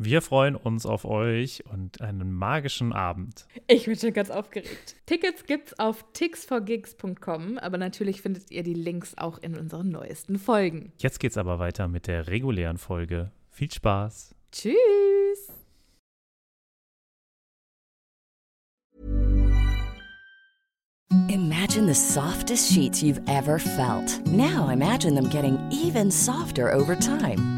Wir freuen uns auf euch und einen magischen Abend. Ich bin schon ganz aufgeregt. Tickets gibt's auf tixforgigs.com, aber natürlich findet ihr die Links auch in unseren neuesten Folgen. Jetzt geht's aber weiter mit der regulären Folge. Viel Spaß. Tschüss. Imagine the softest sheets you've ever felt. Now imagine them getting even softer over time.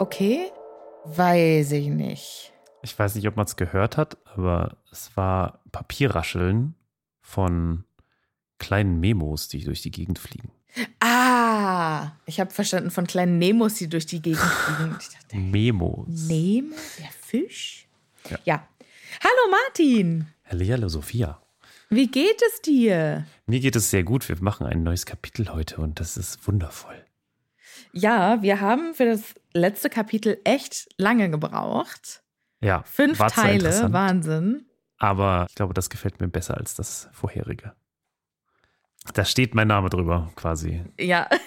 Okay, weiß ich nicht. Ich weiß nicht, ob man es gehört hat, aber es war Papierrascheln von kleinen Memos, die durch die Gegend fliegen. Ah, ich habe verstanden von kleinen Nemos, die durch die Gegend fliegen. Ich dachte, Memos. Nemo, der Fisch? Ja. ja. Hallo Martin, Hallo, Sophia. wie geht es dir? Mir geht es sehr gut. Wir machen ein neues Kapitel heute und das ist wundervoll. Ja, wir haben für das letzte Kapitel echt lange gebraucht. Ja, Fünf war Teile, Wahnsinn. Aber ich glaube, das gefällt mir besser als das vorherige. Da steht mein Name drüber, quasi. Ja.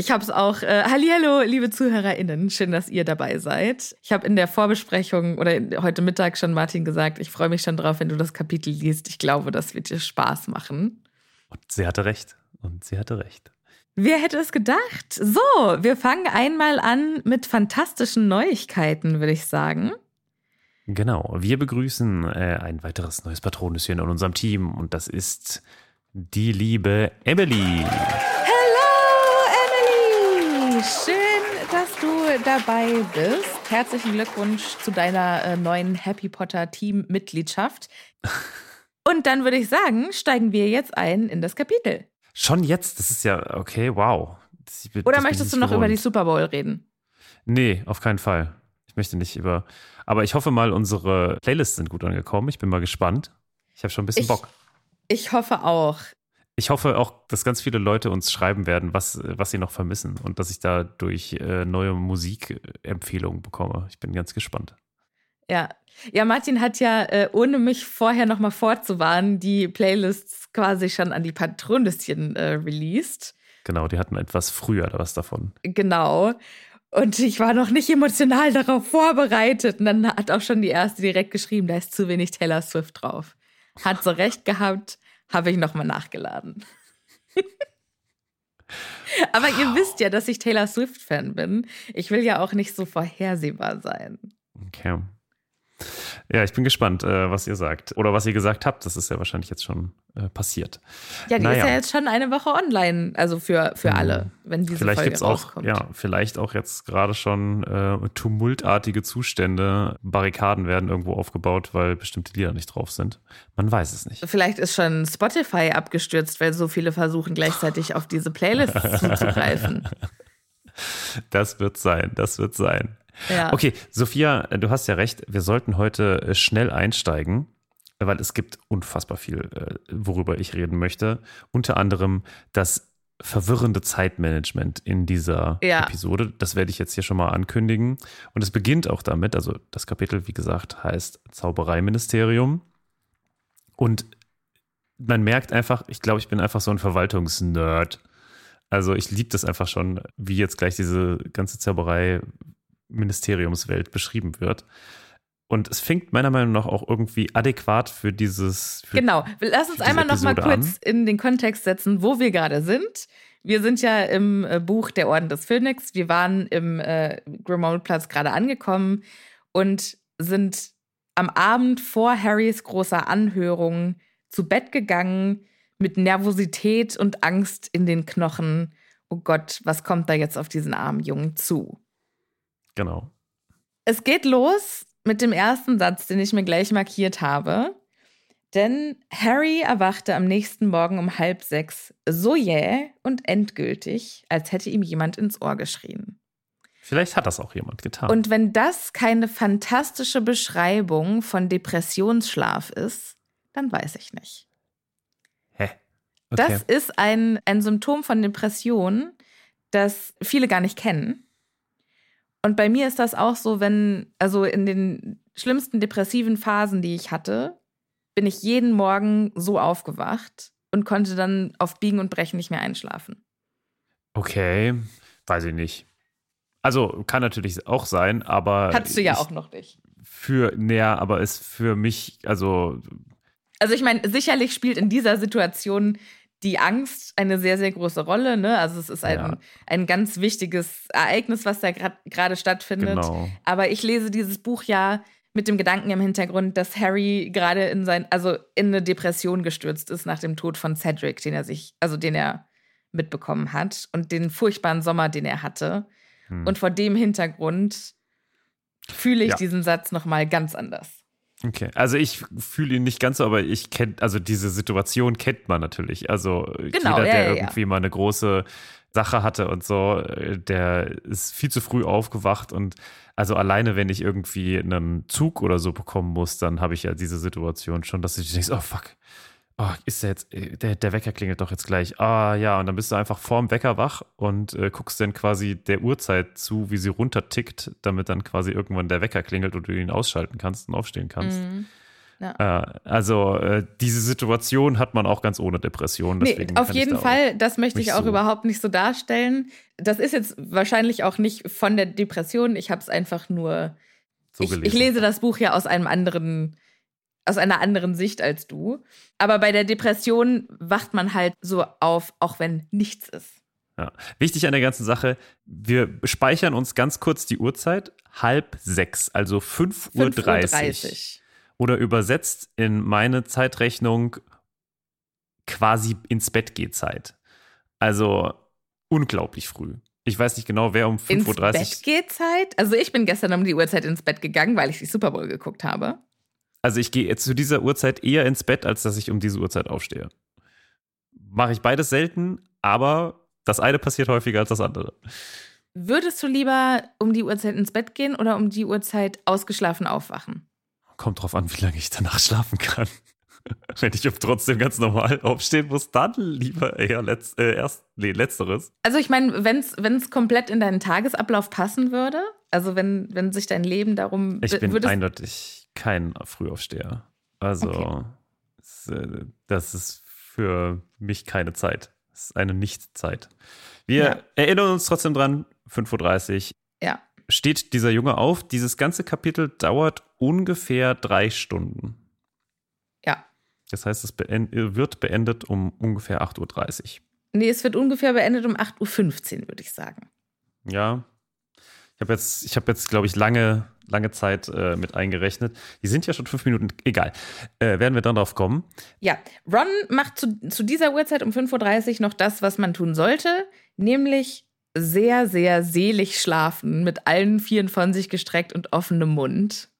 Ich habe es auch. Äh, Hallihallo, liebe ZuhörerInnen. Schön, dass ihr dabei seid. Ich habe in der Vorbesprechung oder heute Mittag schon Martin gesagt, ich freue mich schon drauf, wenn du das Kapitel liest. Ich glaube, das wird dir Spaß machen. Und sie hatte recht. Und sie hatte recht. Wer hätte es gedacht? So, wir fangen einmal an mit fantastischen Neuigkeiten, würde ich sagen. Genau, wir begrüßen äh, ein weiteres neues Patronüschen in unserem Team und das ist die liebe Emily. Hello, Emily! Schön, dass du dabei bist. Herzlichen Glückwunsch zu deiner äh, neuen Happy Potter Team-Mitgliedschaft. Und dann würde ich sagen, steigen wir jetzt ein in das Kapitel. Schon jetzt, das ist ja okay, wow. Das, Oder möchtest du noch über die gewohnt. Super Bowl reden? Nee, auf keinen Fall. Ich möchte nicht über. Aber ich hoffe mal, unsere Playlists sind gut angekommen. Ich bin mal gespannt. Ich habe schon ein bisschen Ich- Bock. Ich hoffe auch. Ich hoffe auch, dass ganz viele Leute uns schreiben werden, was, was sie noch vermissen und dass ich dadurch äh, neue Musikempfehlungen bekomme. Ich bin ganz gespannt. Ja. Ja, Martin hat ja, äh, ohne mich vorher nochmal vorzuwarnen, die Playlists quasi schon an die Patronüschen äh, released. Genau, die hatten etwas früher was davon. Genau. Und ich war noch nicht emotional darauf vorbereitet. Und dann hat auch schon die erste direkt geschrieben, da ist zu wenig Taylor Swift drauf. Hat so recht gehabt, habe ich nochmal nachgeladen. Aber ihr wisst ja, dass ich Taylor Swift-Fan bin. Ich will ja auch nicht so vorhersehbar sein. Okay. Ja, ich bin gespannt, äh, was ihr sagt. Oder was ihr gesagt habt. Das ist ja wahrscheinlich jetzt schon äh, passiert. Ja, die Naja. ist ja jetzt schon eine Woche online, also für, für Mhm. alle, wenn diese Vielleicht Folge gibt's auch, rauskommt. ja, vielleicht auch jetzt gerade schon äh, tumultartige Zustände. Barrikaden werden irgendwo aufgebaut, weil bestimmte Lieder nicht drauf sind. Man weiß es nicht. Vielleicht ist schon Spotify abgestürzt, weil so viele versuchen gleichzeitig auf diese Playlists zuzugreifen. Das wird sein, das wird sein. Ja. Okay, Sophia, äh, du hast ja recht. Wir sollten heute äh, schnell einsteigen, weil es gibt unfassbar viel, äh, worüber ich reden möchte. Unter anderem das verwirrende Zeitmanagement in dieser Ja. Episode. Das werde ich jetzt hier schon mal ankündigen. Und es beginnt auch damit, also das Kapitel, wie gesagt, heißt Zaubereiministerium. Und man merkt einfach, ich glaube, ich bin einfach so ein Verwaltungsnerd. Also ich liebe das einfach schon, wie jetzt gleich diese ganze Zauberei-Ministeriumswelt beschrieben wird. Und es fängt meiner Meinung nach auch irgendwie adäquat für dieses. Für Genau. Lass uns einmal noch mal kurz in den Kontext setzen, wo wir gerade sind. Wir sind ja im äh, Buch Der Orden des Phönix. Wir waren im äh, Grimmauld-Platz gerade angekommen und sind am Abend vor Harrys großer Anhörung zu Bett gegangen mit Nervosität und Angst in den Knochen. Oh Gott, was kommt da jetzt auf diesen armen Jungen zu? Genau. Es geht los mit dem ersten Satz, den ich mir gleich markiert habe. Denn Harry erwachte am nächsten Morgen um halb sechs so jäh und endgültig, als hätte ihm jemand ins Ohr geschrien. Vielleicht hat das auch jemand getan. Und wenn das keine fantastische Beschreibung von Depressionsschlaf ist, dann weiß ich nicht. Hä? Das ist ein, ein Symptom von Depression, das viele gar nicht kennen. Und bei mir ist das auch so, wenn, also in den schlimmsten depressiven Phasen, die ich hatte, bin ich jeden Morgen so aufgewacht und konnte dann auf Biegen und Brechen nicht mehr einschlafen. Okay, weiß ich nicht. Also kann natürlich auch sein, aber. Hattest du ja auch noch nicht. Für, naja, aber ist für mich, also. Also ich meine, sicherlich spielt in dieser Situation die Angst eine sehr, sehr große Rolle. Ne? Also es ist ein, Ja. ein ganz wichtiges Ereignis, was da grad- gerade stattfindet. Genau. Aber ich lese dieses Buch ja mit dem Gedanken im Hintergrund, dass Harry gerade in sein, also in eine Depression gestürzt ist nach dem Tod von Cedric, den er sich, also den er mitbekommen hat und den furchtbaren Sommer, den er hatte. Hm. Und vor dem Hintergrund fühle ich Ja. diesen Satz nochmal ganz anders. Okay, also ich fühle ihn nicht ganz so, aber ich kenne, also diese Situation kennt man natürlich. Also Genau, jeder, ja, der ja, ja. irgendwie mal eine große Sache hatte und so, äh, der ist viel zu früh aufgewacht und also alleine, wenn ich irgendwie einen Zug oder so bekommen muss, dann habe ich ja diese Situation schon, dass ich denke, oh fuck, oh, ist der jetzt, äh, der, der Wecker klingelt doch jetzt gleich. Ah ja, und dann bist du einfach vorm Wecker wach und äh, guckst dann quasi der Uhrzeit zu, wie sie runtertickt, damit dann quasi irgendwann der Wecker klingelt und du ihn ausschalten kannst und aufstehen kannst. Mhm. Äh, also äh, diese Situation hat man auch ganz ohne Depression. Nee, auf jeden da Fall, das möchte ich auch so- überhaupt nicht so darstellen. Das ist jetzt wahrscheinlich auch nicht von der Depression. Ich habe es einfach nur. so ich, gelesen. ich lese das Buch ja aus einem anderen, aus einer anderen Sicht als du. Aber bei der Depression wacht man halt so auf, auch wenn nichts ist. Ja. Wichtig an der ganzen Sache, wir speichern uns ganz kurz die Uhrzeit. Halb sechs, also 5.30 Uhr. 5.30 Uhr. Oder übersetzt in meine Zeitrechnung quasi ins Bett geht Zeit. Also unglaublich früh. Ich weiß nicht genau, wer um Ins 5.30 Uhr. Bett geht Zeit. Also ich bin gestern um die Uhrzeit ins Bett gegangen, weil ich die Super Bowl geguckt habe. Also ich gehe jetzt zu dieser Uhrzeit eher ins Bett, als dass ich um diese Uhrzeit aufstehe. Mache ich beides selten, aber das eine passiert häufiger als das andere. Würdest du lieber um die Uhrzeit ins Bett gehen oder um die Uhrzeit ausgeschlafen aufwachen? Kommt drauf an, wie lange ich danach schlafen kann. Wenn ich trotzdem ganz normal aufstehen muss, dann lieber eher letz, äh, erst, nee, letzteres. Also ich meine, wenn es komplett in deinen Tagesablauf passen würde, also wenn, wenn sich dein Leben darum Ich bin eindeutig kein Frühaufsteher. Also Okay. es, äh, das ist für mich keine Zeit. Es ist eine Nicht-Zeit. Wir Ja. erinnern uns trotzdem dran, 5.30 Uhr ja, steht dieser Junge auf. Dieses ganze Kapitel dauert ungefähr drei Stunden. ja. Das heißt, es beend wird beendet um ungefähr 8.30 Uhr. Nee, es wird ungefähr beendet um 8.15 Uhr, würde ich sagen. Ja. Ich habe jetzt, ich habe jetzt, glaube ich, lange, lange Zeit äh, mit eingerechnet. Die sind ja schon fünf Minuten, egal. Äh, werden wir dann drauf kommen. Ja, Ron macht zu, zu dieser Uhrzeit um 5.30 Uhr noch das, was man tun sollte, nämlich sehr, sehr selig schlafen, mit allen Vieren von sich gestreckt und offenem Mund.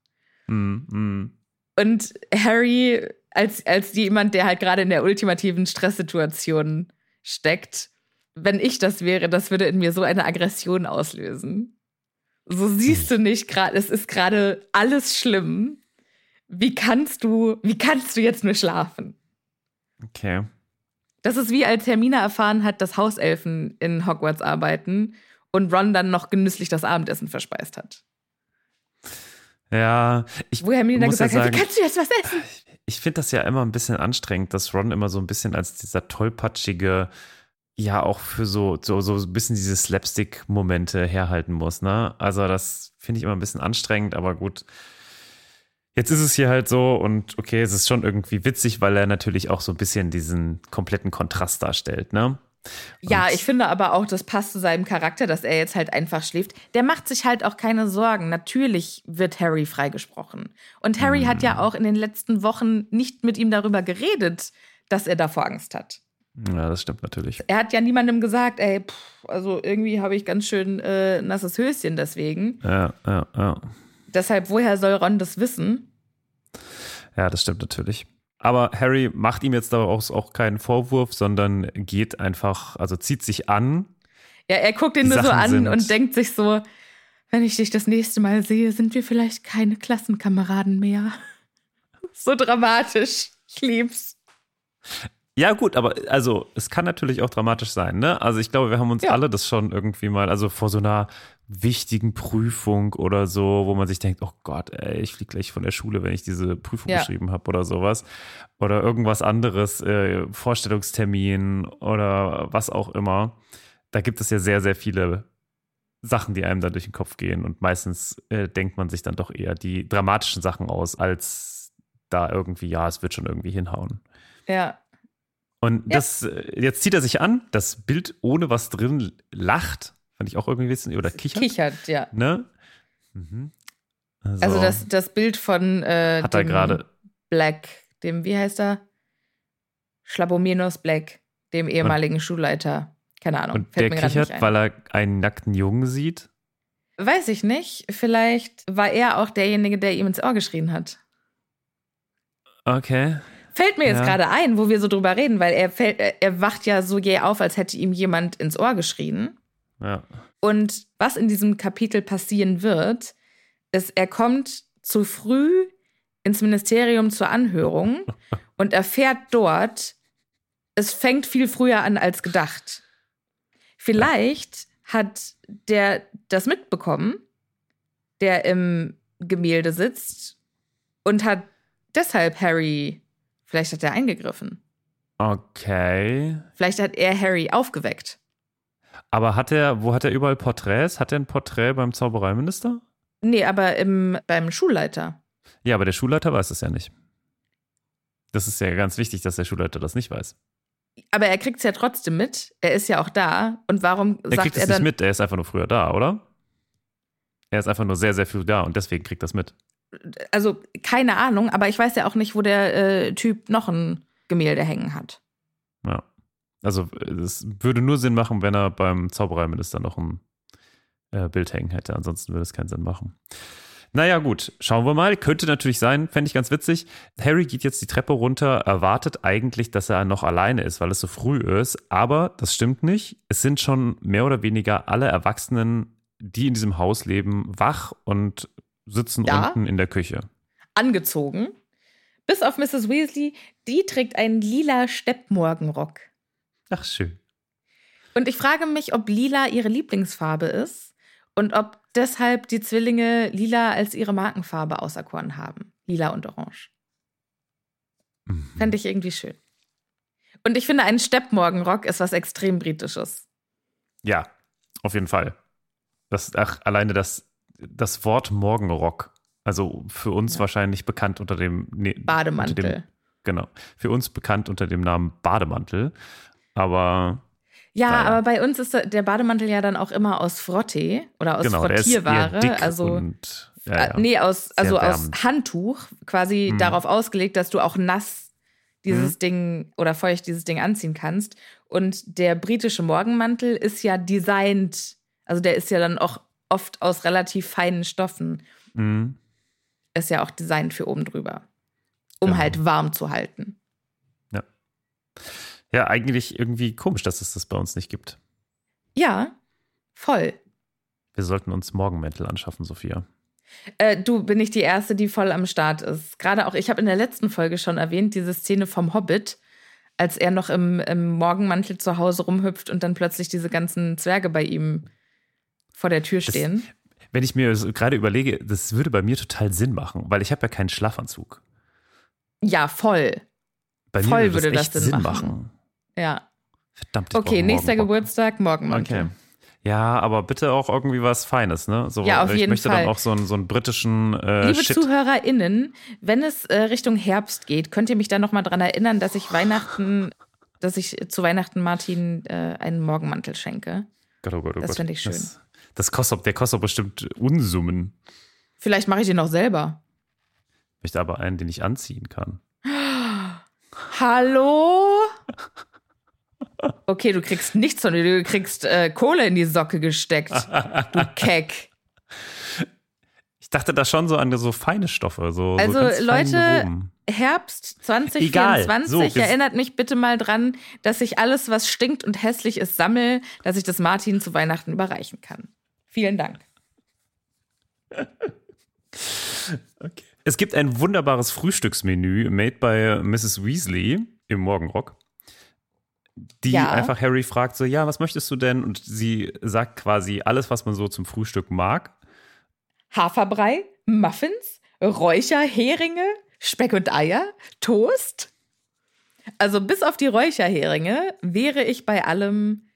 Mm, mm. Und Harry, als, als jemand, der halt gerade in der ultimativen Stresssituation steckt, wenn ich das wäre, das würde in mir so eine Aggression auslösen. So siehst du nicht gerade, es ist gerade alles schlimm. Wie kannst du, wie kannst du jetzt nur schlafen? Okay. Das ist wie als Hermine erfahren hat, dass Hauselfen in Hogwarts arbeiten und Ron dann noch genüsslich das Abendessen verspeist hat. Ja, ich Wo Hermine dann muss ja gesagt hat, sagen, kannst du jetzt was essen? ich finde das ja immer ein bisschen anstrengend, dass Ron immer so ein bisschen als dieser tollpatschige, ja auch für so, so, so ein bisschen diese Slapstick-Momente herhalten muss, ne? Also das finde ich immer ein bisschen anstrengend, aber gut. Jetzt ist es hier halt so und okay, es ist schon irgendwie witzig, weil er natürlich auch so ein bisschen diesen kompletten Kontrast darstellt, ne? Ja, Und- ich finde aber auch, das passt zu seinem Charakter, dass er jetzt halt einfach schläft. Der macht sich halt auch keine Sorgen. Natürlich wird Harry freigesprochen. Und Harry hat Mhm. ja auch in den letzten Wochen nicht mit ihm darüber geredet, dass er davor Angst hat. Ja, das stimmt natürlich. Er hat ja niemandem gesagt, ey, pff, also irgendwie habe ich ganz schön äh, nasses Höschen deswegen. Ja, ja, ja. Deshalb, woher soll Ron das wissen? Ja, das stimmt natürlich. Aber Harry macht ihm jetzt daraus auch keinen Vorwurf, sondern geht einfach, also zieht sich an. Ja, er guckt ihn nur so an sind- und denkt sich so, wenn ich dich das nächste Mal sehe, sind wir vielleicht keine Klassenkameraden mehr. So dramatisch. Ich lieb's. Ja, gut, aber also es kann natürlich auch dramatisch sein, ne? Also ich glaube, wir haben uns Ja. alle das schon irgendwie mal, also vor so einer wichtigen Prüfung oder so, wo man sich denkt, oh Gott, ey, ich fliege gleich von der Schule, wenn ich diese Prüfung Ja. geschrieben habe oder sowas. Oder irgendwas anderes, äh, Vorstellungstermin oder was auch immer. Da gibt es ja sehr, sehr viele Sachen, die einem da durch den Kopf gehen. Und meistens äh, denkt man sich dann doch eher die dramatischen Sachen aus, als da irgendwie, ja, es wird schon irgendwie hinhauen. Ja. Und Ja. das, äh, jetzt zieht er sich an, das Bild ohne was drin lacht, fand ich auch irgendwie witzig, oder kichert, Kichert, ja. ne? Mhm. Also, Also das, das Bild von äh, hat er gerade, Black, dem, wie heißt er? Schlabominos Black, dem ehemaligen Schulleiter. Keine Ahnung. und fällt der kichert, weil er einen nackten Jungen sieht. Weiß ich nicht. Vielleicht war er auch derjenige, der ihm ins Ohr geschrien hat. Okay. Fällt mir jetzt Ja. gerade ein, wo wir so drüber reden, weil er, fällt, er- wacht ja so jäh auf, als hätte ihm jemand ins Ohr geschrien. Ja. Und was in diesem Kapitel passieren wird, ist, er kommt zu früh ins Ministerium zur Anhörung und erfährt dort, es fängt viel früher an als gedacht. Vielleicht hat der das mitbekommen, der im Gemälde sitzt und hat deshalb Harry, vielleicht hat er eingegriffen. Okay. Vielleicht hat er Harry aufgeweckt. Aber hat er, wo hat er überall Porträts? Hat er ein Porträt beim Zaubereiminister? Nee, aber im, beim Schulleiter. Ja, aber der Schulleiter weiß es ja nicht. Das ist ja ganz wichtig, dass der Schulleiter das nicht weiß. Aber er kriegt es ja trotzdem mit. Er ist ja auch da. Und warum Er sagt kriegt er es nicht mit, er ist einfach nur früher da, oder? Er ist einfach nur sehr, sehr früh da und deswegen kriegt das mit. Also, keine Ahnung, aber ich weiß ja auch nicht, wo der äh, Typ noch ein Gemälde hängen hat. Ja. Also es würde nur Sinn machen, wenn er beim Zaubereiminister noch ein äh, Bild hängen hätte. Ansonsten würde es keinen Sinn machen. Naja, gut, schauen wir mal. Könnte natürlich sein, fände ich ganz witzig. Harry geht jetzt die Treppe runter, erwartet eigentlich, dass er noch alleine ist, weil es so früh ist. Aber das stimmt nicht. Es sind schon mehr oder weniger alle Erwachsenen, die in diesem Haus leben, wach und sitzen Ja. unten in der Küche. Angezogen. Bis auf Mrs. Weasley, die trägt einen lila Steppmorgenrock. Ach, schön. Und ich frage mich, ob lila ihre Lieblingsfarbe ist und ob deshalb die Zwillinge lila als ihre Markenfarbe auserkoren haben. Lila und Orange. Mhm. Fände ich irgendwie schön. Und ich finde, ein Steppmorgenrock ist was extrem Britisches. Ja, auf jeden Fall. Das, ach, alleine das, das Wort Morgenrock, also für uns Ja. wahrscheinlich bekannt unter dem nee, Bademantel. Unter dem, genau. Für uns bekannt unter dem Namen Bademantel. Aber Ja, Naja. aber bei uns ist der Bademantel ja dann auch immer aus Frottee oder aus genau, der ist eher Frottierware. also und ja, ja. Äh, nee, aus, also aus. Handtuch, quasi Mhm. darauf ausgelegt, dass du auch nass dieses Mhm. Ding oder feucht dieses Ding anziehen kannst. Und der britische Morgenmantel ist ja designt, also der ist ja dann auch oft aus relativ feinen Stoffen. Mhm. Ist ja auch designt für oben drüber. Um Genau. halt warm zu halten. ja, eigentlich irgendwie komisch, dass es das bei uns nicht gibt. Ja, voll. Wir sollten uns Morgenmäntel anschaffen, Sophia. Äh, du bin ich die Erste, die voll am Start ist. Gerade auch, ich habe in der letzten Folge schon erwähnt, diese Szene vom Hobbit, als er noch im, im Morgenmantel zu Hause rumhüpft und dann plötzlich diese ganzen Zwerge bei ihm vor der Tür stehen. Das, wenn ich mir so gerade überlege, das würde bei mir total Sinn machen, weil ich habe ja keinen Schlafanzug. Ja, voll. Bei voll mir würde, würde das das Sinn Sinn machen. machen. Ja. Verdammt. Okay, nächster Morgenrock. Geburtstag, Morgenmantel. Okay. Ja, aber bitte auch irgendwie was Feines, ne? So, Ja, auf ich jeden möchte Fall. dann auch so einen, so einen britischen äh, Liebe Shit. ZuhörerInnen, wenn es äh, Richtung Herbst geht, könnt ihr mich da nochmal dran erinnern, dass ich Weihnachten, dass ich zu Weihnachten Martin äh, einen Morgenmantel schenke. Gott, oh Gott, oh Das Gott. find ich schön. Das, das kostet, der kostet bestimmt Unsummen. Vielleicht mache ich den noch selber. Ich möchte aber einen, den ich anziehen kann. Hallo? Okay, du kriegst nichts von mir, du kriegst äh, Kohle in die Socke gesteckt. Du Keck. Ich dachte da schon so an so feine Stoffe. So, Also, so Leute. Herbst Egal. 2024, So, erinnert mich bitte mal dran, dass ich alles, was stinkt und hässlich ist, sammle, dass ich das Martin zu Weihnachten überreichen kann. Vielen Dank. Okay. Es gibt ein wunderbares Frühstücksmenü made by Mrs. Weasley im Morgenrock. Die Ja. einfach Harry fragt so, ja, was möchtest du denn? Und sie sagt quasi alles, was man so zum Frühstück mag. Haferbrei, Muffins, Räucherheringe, Speck und Eier, Toast. Also bis auf die Räucherheringe wäre ich bei allem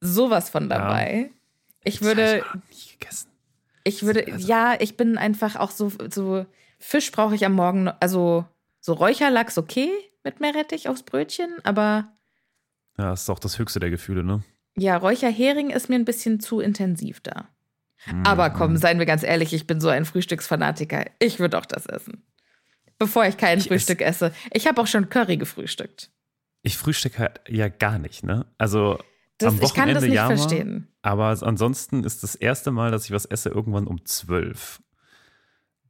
sowas von dabei. Ich würde, ich ich würde, Also- ja, ich bin einfach auch so, so Fisch brauche ich am Morgen, also so Räucherlachs okay mit Meerrettich aufs Brötchen, aber Ja, das ist auch das höchste der Gefühle, ne? ja, Räucherhering ist mir ein bisschen zu intensiv da. Mm, Aber komm, seien wir ganz ehrlich, ich bin so ein Frühstücksfanatiker. Ich würde auch das essen. Bevor ich kein Ich Frühstück esse. Ich habe auch schon Curry gefrühstückt. Ich frühstücke halt ja gar nicht, ne? Also Das, am ich kann das Wochenende nicht ja mal, verstehen. Aber ansonsten ist das erste Mal, dass ich was esse, irgendwann um zwölf.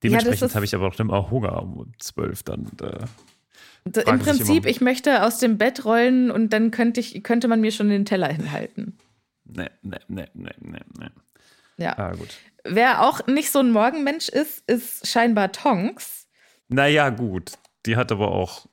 Dementsprechend ist- habe ich aber auch immer Hunger um zwölf dann. Äh, Im Prinzip, ich möchte aus dem Bett rollen und dann könnte, ich, könnte man mir schon den Teller hinhalten. ne, ne, ne, ne, ne, ne. Ja. Ah, gut. Wer auch nicht so ein Morgenmensch ist, ist scheinbar Tonks. Naja, gut. Die hat aber auch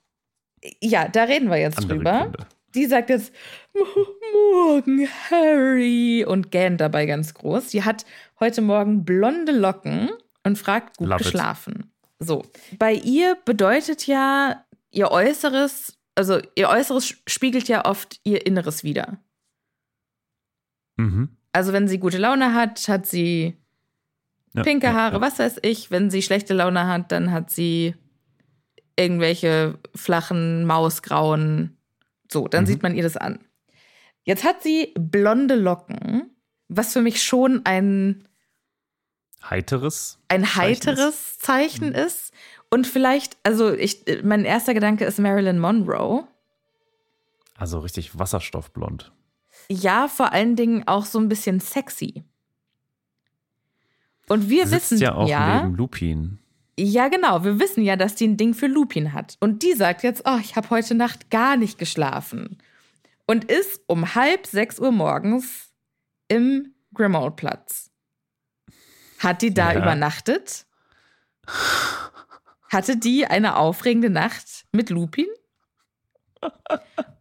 Ja, da reden wir jetzt drüber. Gründe. Die sagt jetzt, Morgen, Harry, und gähnt dabei ganz groß. Die hat heute Morgen blonde Locken und fragt, gut Love it. geschlafen. So. Bei ihr bedeutet ja ihr Äußeres, also ihr Äußeres spiegelt ja oft ihr Inneres wider. Mhm. Also wenn sie gute Laune hat, hat sie Ja, pinke ja, Haare, ja. was weiß ich. Wenn sie schlechte Laune hat, dann hat sie irgendwelche flachen, mausgrauen. So, dann Mhm. sieht man ihr das an. Jetzt hat sie blonde Locken, was für mich schon ein, Heiteres. ein Zeichen heiteres Zeichen Mhm. ist. Und vielleicht, also ich, mein erster Gedanke ist Marilyn Monroe. Also richtig wasserstoffblond. Ja, vor allen Dingen auch so ein bisschen sexy. Und wir Sitzt wissen ja auch ja, neben Lupin. Ja, genau. Wir wissen ja, dass die ein Ding für Lupin hat. Und die sagt jetzt, oh, ich habe heute Nacht gar nicht geschlafen. Und ist um halb sechs Uhr morgens im Grimmauld-Platz. Hat die da Ja. übernachtet? Hatte die eine aufregende Nacht mit Lupin?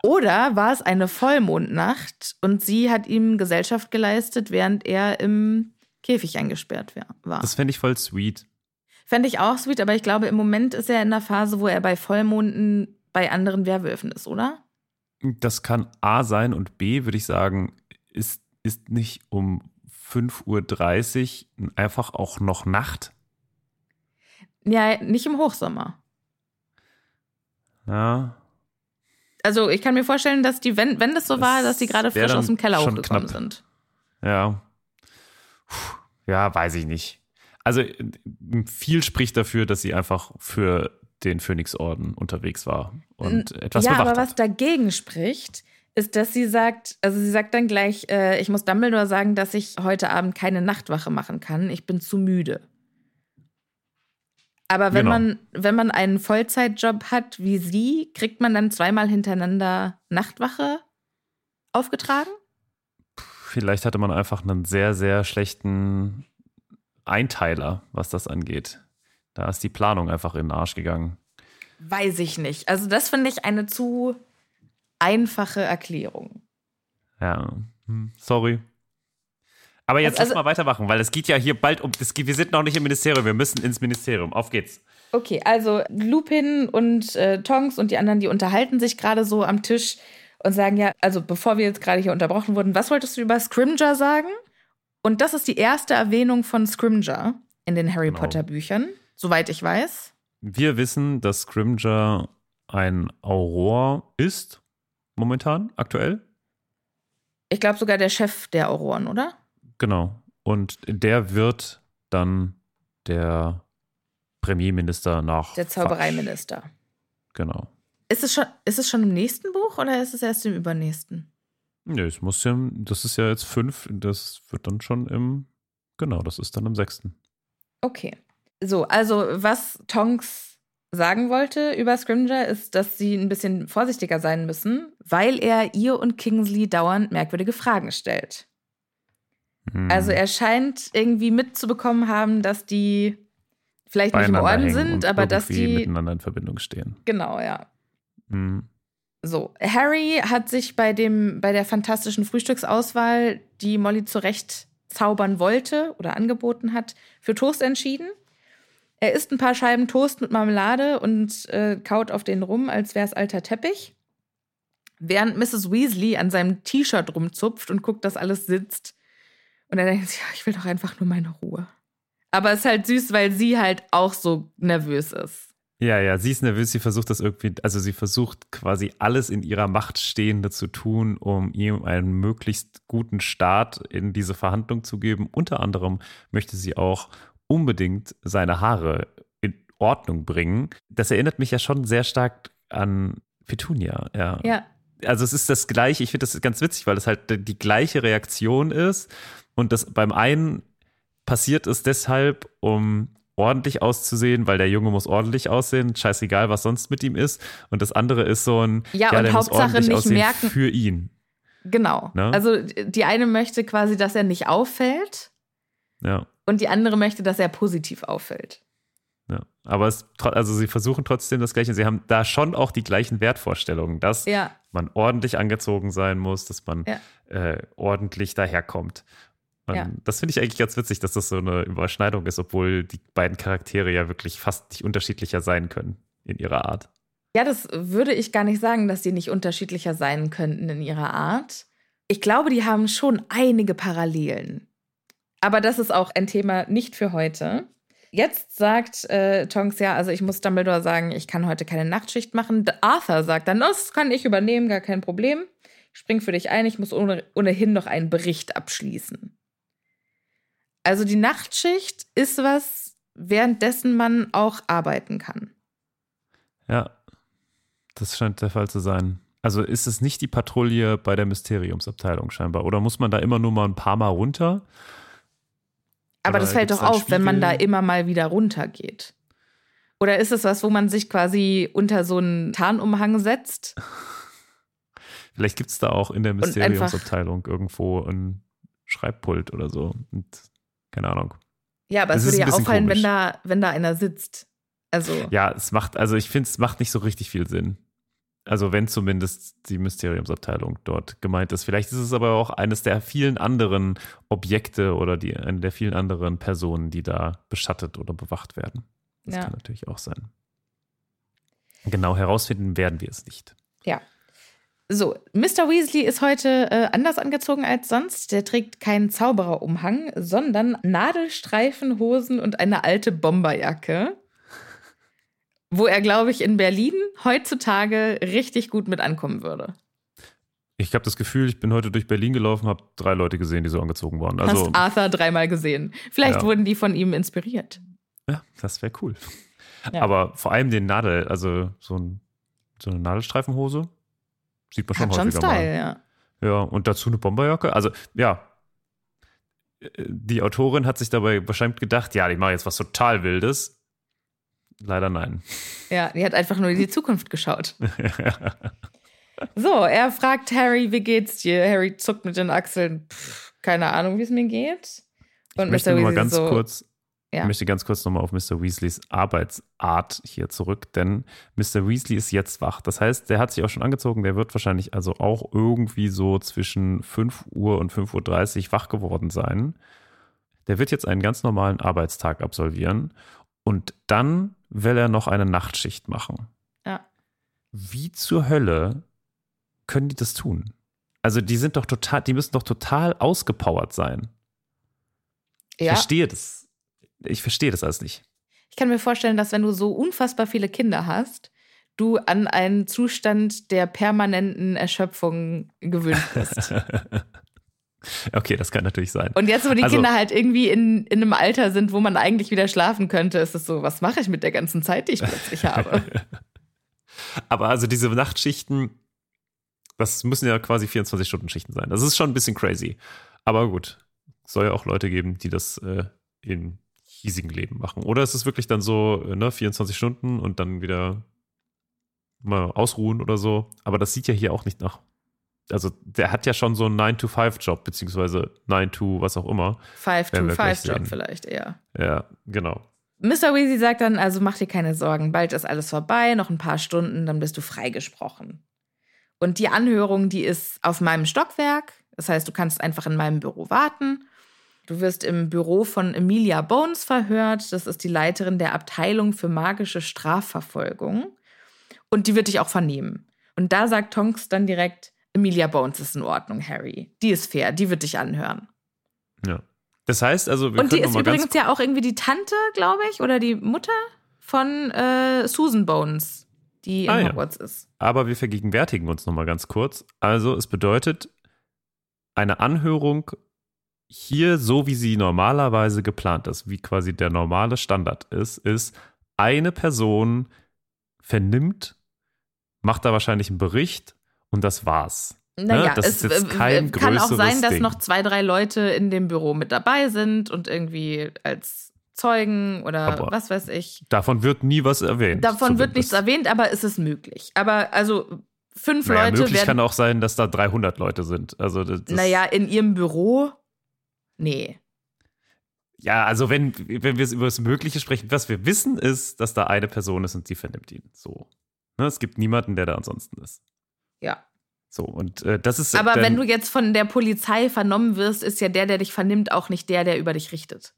Oder war es eine Vollmondnacht und sie hat ihm Gesellschaft geleistet, während er im Käfig eingesperrt war? Das fände ich voll sweet. Fände ich auch sweet, aber ich glaube, im Moment ist er in der Phase, wo er bei Vollmonden bei anderen Werwölfen ist, oder? Das kann A sein und B, würde ich sagen, ist, ist nicht um 5.30 Uhr einfach auch noch Nacht. Ja, nicht im Hochsommer. Ja, Also ich kann mir vorstellen, dass die, wenn, wenn das so Das war, dass die gerade frisch aus dem Keller hochgekommen knapp. sind. ja. Puh, Ja, weiß ich nicht. Also äh, viel spricht dafür, dass sie einfach für den Phönixorden unterwegs war und etwas ja, bewacht aber was hat. dagegen spricht, ist, dass sie sagt, also sie sagt dann gleich, äh, ich muss Dumbledore sagen, dass ich heute Abend keine Nachtwache machen kann. Ich bin zu müde. Aber wenn Genau. man, wenn man einen Vollzeitjob hat wie sie, kriegt man dann zweimal hintereinander Nachtwache aufgetragen? Vielleicht hatte man einfach einen sehr, sehr schlechten Einteiler, was das angeht. Da ist die Planung einfach in den Arsch gegangen. Weiß ich nicht. Also das finde ich eine zu einfache Erklärung. Ja, hm, sorry. Aber jetzt Also- lass mal weitermachen, weil es geht ja hier bald um. Geht- wir sind noch nicht im Ministerium, wir müssen ins Ministerium. Auf geht's. Okay, also Lupin und äh, Tonks und die anderen, die unterhalten sich gerade so am Tisch und sagen ja, also bevor wir jetzt gerade hier unterbrochen wurden, was wolltest du über Scrimger sagen? Und das ist die erste Erwähnung von Scrimger in den Harry Genau. Potter Büchern, soweit ich weiß. Wir wissen, dass Scrimger ein Auror ist, momentan, aktuell. Ich glaube sogar der Chef der Auroren, oder? Genau. Und der wird dann der Premierminister nach. Der Zaubereiminister. Genau. Ist es, schon, ist es schon im nächsten Buch oder ist es erst im übernächsten? Nö, es muss ja, das ist ja jetzt fünf, das wird dann schon im, genau, das ist dann im sechsten. Okay. So, also was Tonks sagen wollte über Scrimger ist, dass sie ein bisschen vorsichtiger sein müssen, weil er ihr und Kingsley dauernd merkwürdige Fragen stellt. Hm. Also er scheint irgendwie mitzubekommen haben, dass die vielleicht nicht im Orden sind, aber dass die miteinander in Verbindung stehen. genau, ja. Hm. So, Harry hat sich bei dem bei der fantastischen Frühstücksauswahl, die Molly zurecht zaubern wollte oder angeboten hat, für Toast entschieden. Er isst ein paar Scheiben Toast mit Marmelade und äh, kaut auf den rum, als wäre es alter Teppich. Während Mrs. Weasley an seinem T-Shirt rumzupft und guckt, dass alles sitzt. Und er denkt sich, ja, ich will doch einfach nur meine Ruhe. Aber es ist halt süß, weil sie halt auch so nervös ist. Ja, ja, sie ist nervös, sie versucht das irgendwie, also sie versucht quasi alles in ihrer Macht Stehende zu tun, um ihm einen möglichst guten Start in diese Verhandlung zu geben. Unter anderem möchte sie auch unbedingt seine Haare in Ordnung bringen. Das erinnert mich ja schon sehr stark an Petunia, ja. Ja, also es ist das gleiche, ich finde das ganz witzig, weil es halt die gleiche Reaktion ist und das beim einen passiert es deshalb, um ordentlich auszusehen, weil der Junge muss ordentlich aussehen, scheißegal, was sonst mit ihm ist und das andere ist so ein, Ja, und der muss Hauptsache ordentlich nicht merken- für ihn. genau. Ne? Also die eine möchte quasi, dass er nicht auffällt. Ja, Und die andere möchte, dass er positiv auffällt. ja. Aber es, also sie versuchen trotzdem das Gleiche. Sie haben da schon auch die gleichen Wertvorstellungen, dass Ja, man ordentlich angezogen sein muss, dass man Ja. äh, ordentlich daherkommt. Ja. Das finde ich eigentlich ganz witzig, dass das so eine Überschneidung ist, obwohl die beiden Charaktere ja wirklich fast nicht unterschiedlicher sein können in ihrer Art. ja, das würde ich gar nicht sagen, dass sie nicht unterschiedlicher sein könnten in ihrer Art. Ich glaube, die haben schon einige Parallelen. Aber das ist auch ein Thema nicht für heute. Jetzt sagt äh, Tonks ja, also ich muss Dumbledore sagen, ich kann heute keine Nachtschicht machen. Arthur sagt dann, das kann ich übernehmen, gar kein Problem. Ich spring für dich ein, ich muss ohne, ohnehin noch einen Bericht abschließen. Also die Nachtschicht ist was, währenddessen man auch arbeiten kann. Ja, das scheint der Fall zu sein. Also ist es nicht die Patrouille bei der Mysteriumsabteilung scheinbar? Oder muss man da immer nur mal ein paar Mal runter? Aber Oder das fällt doch auf, wenn man da Spiegel? immer mal wieder runtergeht. Oder ist es was, wo man sich quasi unter so einen Tarnumhang setzt? Vielleicht gibt es da auch in der Mysteriumsabteilung irgendwo ein Schreibpult oder so. Und keine Ahnung. Ja, aber Das es würde ja auffallen, wenn da, wenn da einer sitzt. Also, Ja, es macht, also ich finde, es macht nicht so richtig viel Sinn. Also wenn zumindest die Mysteriumsabteilung dort gemeint ist. Vielleicht ist es aber auch eines der vielen anderen Objekte oder die, eine der vielen anderen Personen, die da beschattet oder bewacht werden. Das Ja. kann natürlich auch sein. Genau herausfinden werden wir es nicht. ja. So, Mr. Weasley ist heute äh, anders angezogen als sonst. Der trägt keinen Zaubererumhang, sondern Nadelstreifenhosen und eine alte Bomberjacke. Wo er, glaube ich, in Berlin heutzutage richtig gut mit ankommen würde. Ich habe das Gefühl, ich bin heute durch Berlin gelaufen, habe drei Leute gesehen, die so angezogen waren. Also, Hast Arthur dreimal gesehen. Vielleicht Ja. wurden die von ihm inspiriert. ja, das wäre cool. Ja. Aber vor allem den Nadel, also so, ein, so eine Nadelstreifenhose, sieht man schon Hat schon häufiger mal. Style, ja. Ja, und dazu eine Bomberjacke. Also, ja. Die Autorin hat sich dabei wahrscheinlich gedacht, ja, ich mache jetzt was total Wildes. Leider nein. Ja, die hat einfach nur in die Zukunft geschaut. So, er fragt Harry, wie geht's dir? Harry zuckt mit den Achseln. Pff, keine Ahnung, wie es mir geht. ich möchte nur mal ganz so, kurz Ja. Ich möchte ganz kurz nochmal auf Mr. Weasleys Arbeitsart hier zurück, denn Mr. Weasley ist jetzt wach. Das heißt, der hat sich auch schon angezogen, der wird wahrscheinlich also auch irgendwie so zwischen 5 Uhr und 5.30 Uhr wach geworden sein. Der wird jetzt einen ganz normalen Arbeitstag absolvieren und dann will er noch eine Nachtschicht machen. Ja. Wie zur Hölle können die das tun? Also die sind doch total, die müssen doch total ausgepowert sein. Ich Ja. verstehe das. Ich verstehe das alles nicht. Ich kann mir vorstellen, dass wenn du so unfassbar viele Kinder hast, du an einen Zustand der permanenten Erschöpfung gewöhnt bist. okay, das kann natürlich sein. Und jetzt, wo die Also- Kinder halt irgendwie in, in einem Alter sind, wo man eigentlich wieder schlafen könnte, ist es so, was mache ich mit der ganzen Zeit, die ich plötzlich habe? Aber also diese Nachtschichten, das müssen ja quasi 24-Stunden-Schichten sein. Das ist schon ein bisschen crazy. Aber gut, soll ja auch Leute geben, die das äh, im hiesigen Leben machen. Oder ist es wirklich dann so, äh, ne, 24 Stunden und dann wieder mal ausruhen oder so? Aber das sieht ja hier auch nicht nach. Also der hat ja schon so einen 9-to-5-Job, beziehungsweise 9-to was auch immer. Werden wir gleich 5-to-5-Job sehen. vielleicht eher. Ja, genau. Mr. Weasley sagt dann, also mach dir keine Sorgen, bald ist alles vorbei, noch ein paar Stunden, dann bist du freigesprochen. Und die Anhörung, die ist auf meinem Stockwerk. Das heißt, du kannst einfach in meinem Büro warten. Du wirst im Büro von Emilia Bones verhört. Das ist die Leiterin der Abteilung für magische Strafverfolgung. Und die wird dich auch vernehmen. Und da sagt Tonks dann direkt, Emilia Bones ist in Ordnung, Harry. Die ist fair, die wird dich anhören. Ja. Das heißt also, wir Und die ist übrigens ja auch irgendwie die Tante, glaube ich, oder die Mutter von äh, Susan Bones, die in Ah, ja. Hogwarts ist. Aber wir vergegenwärtigen uns nochmal ganz kurz. Also es bedeutet, eine Anhörung hier, so wie sie normalerweise geplant ist, wie quasi der normale Standard ist, ist, eine Person vernimmt, macht da wahrscheinlich einen Bericht und das war's. Naja, das es ist jetzt kein kann auch sein, dass Ding. noch zwei, drei Leute in dem Büro mit dabei sind und irgendwie als Zeugen oder Aber was weiß ich. Davon wird nie was erwähnt. Davon wird nichts zumindest. erwähnt, aber es ist möglich. Aber also fünf Naja, Leute möglich werden. kann auch sein, dass da 300 Leute sind. Also naja, in ihrem Büro. Nee. Ja, also wenn, wenn wir über das Mögliche sprechen, was wir wissen ist, dass da eine Person ist und sie vernimmt ihn. So. Ne, es gibt niemanden, der da ansonsten ist. Ja. So, und äh, das ist. Aber dann, wenn du jetzt von der Polizei vernommen wirst, ist ja der, der dich vernimmt, auch nicht der, der über dich richtet.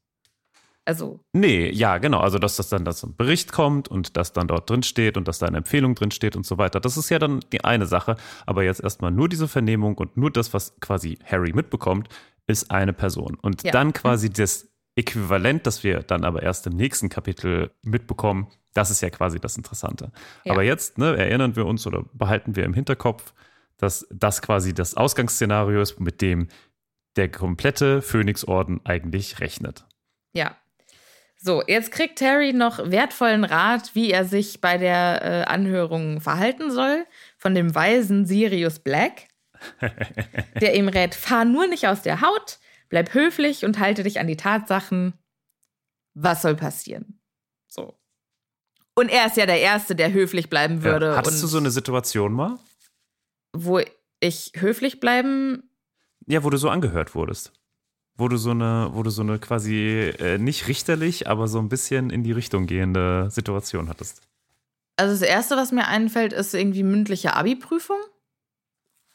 Also, Nee, ja, genau. Also, dass das dann dass ein Bericht kommt und das dann dort drin steht und dass da eine Empfehlung drin steht und so weiter. Das ist ja dann die eine Sache. Aber jetzt erstmal nur diese Vernehmung und nur das, was quasi Harry mitbekommt, ist eine Person. Und Ja. dann quasi das Äquivalent, das wir dann aber erst im nächsten Kapitel mitbekommen, das ist ja quasi das Interessante. Ja. Aber jetzt ne, erinnern wir uns oder behalten wir im Hinterkopf, dass das quasi das Ausgangsszenario ist, mit dem der komplette Phönixorden eigentlich rechnet. ja. So, jetzt kriegt Harry noch wertvollen Rat, wie er sich bei der äh, Anhörung verhalten soll, von dem weisen Sirius Black, der ihm rät, fahr nur nicht aus der Haut, bleib höflich und halte dich an die Tatsachen. Was soll passieren? So. Und er ist ja der Erste, der höflich bleiben würde. Ja. Hattest du so eine Situation mal? wo ich höflich bleiben Ja, wo du so angehört wurdest. Wo du so eine, wo du so eine quasi äh, nicht richterlich, aber so ein bisschen in die Richtung gehende Situation hattest. Also das Erste, was mir einfällt, ist irgendwie mündliche Abi-Prüfung.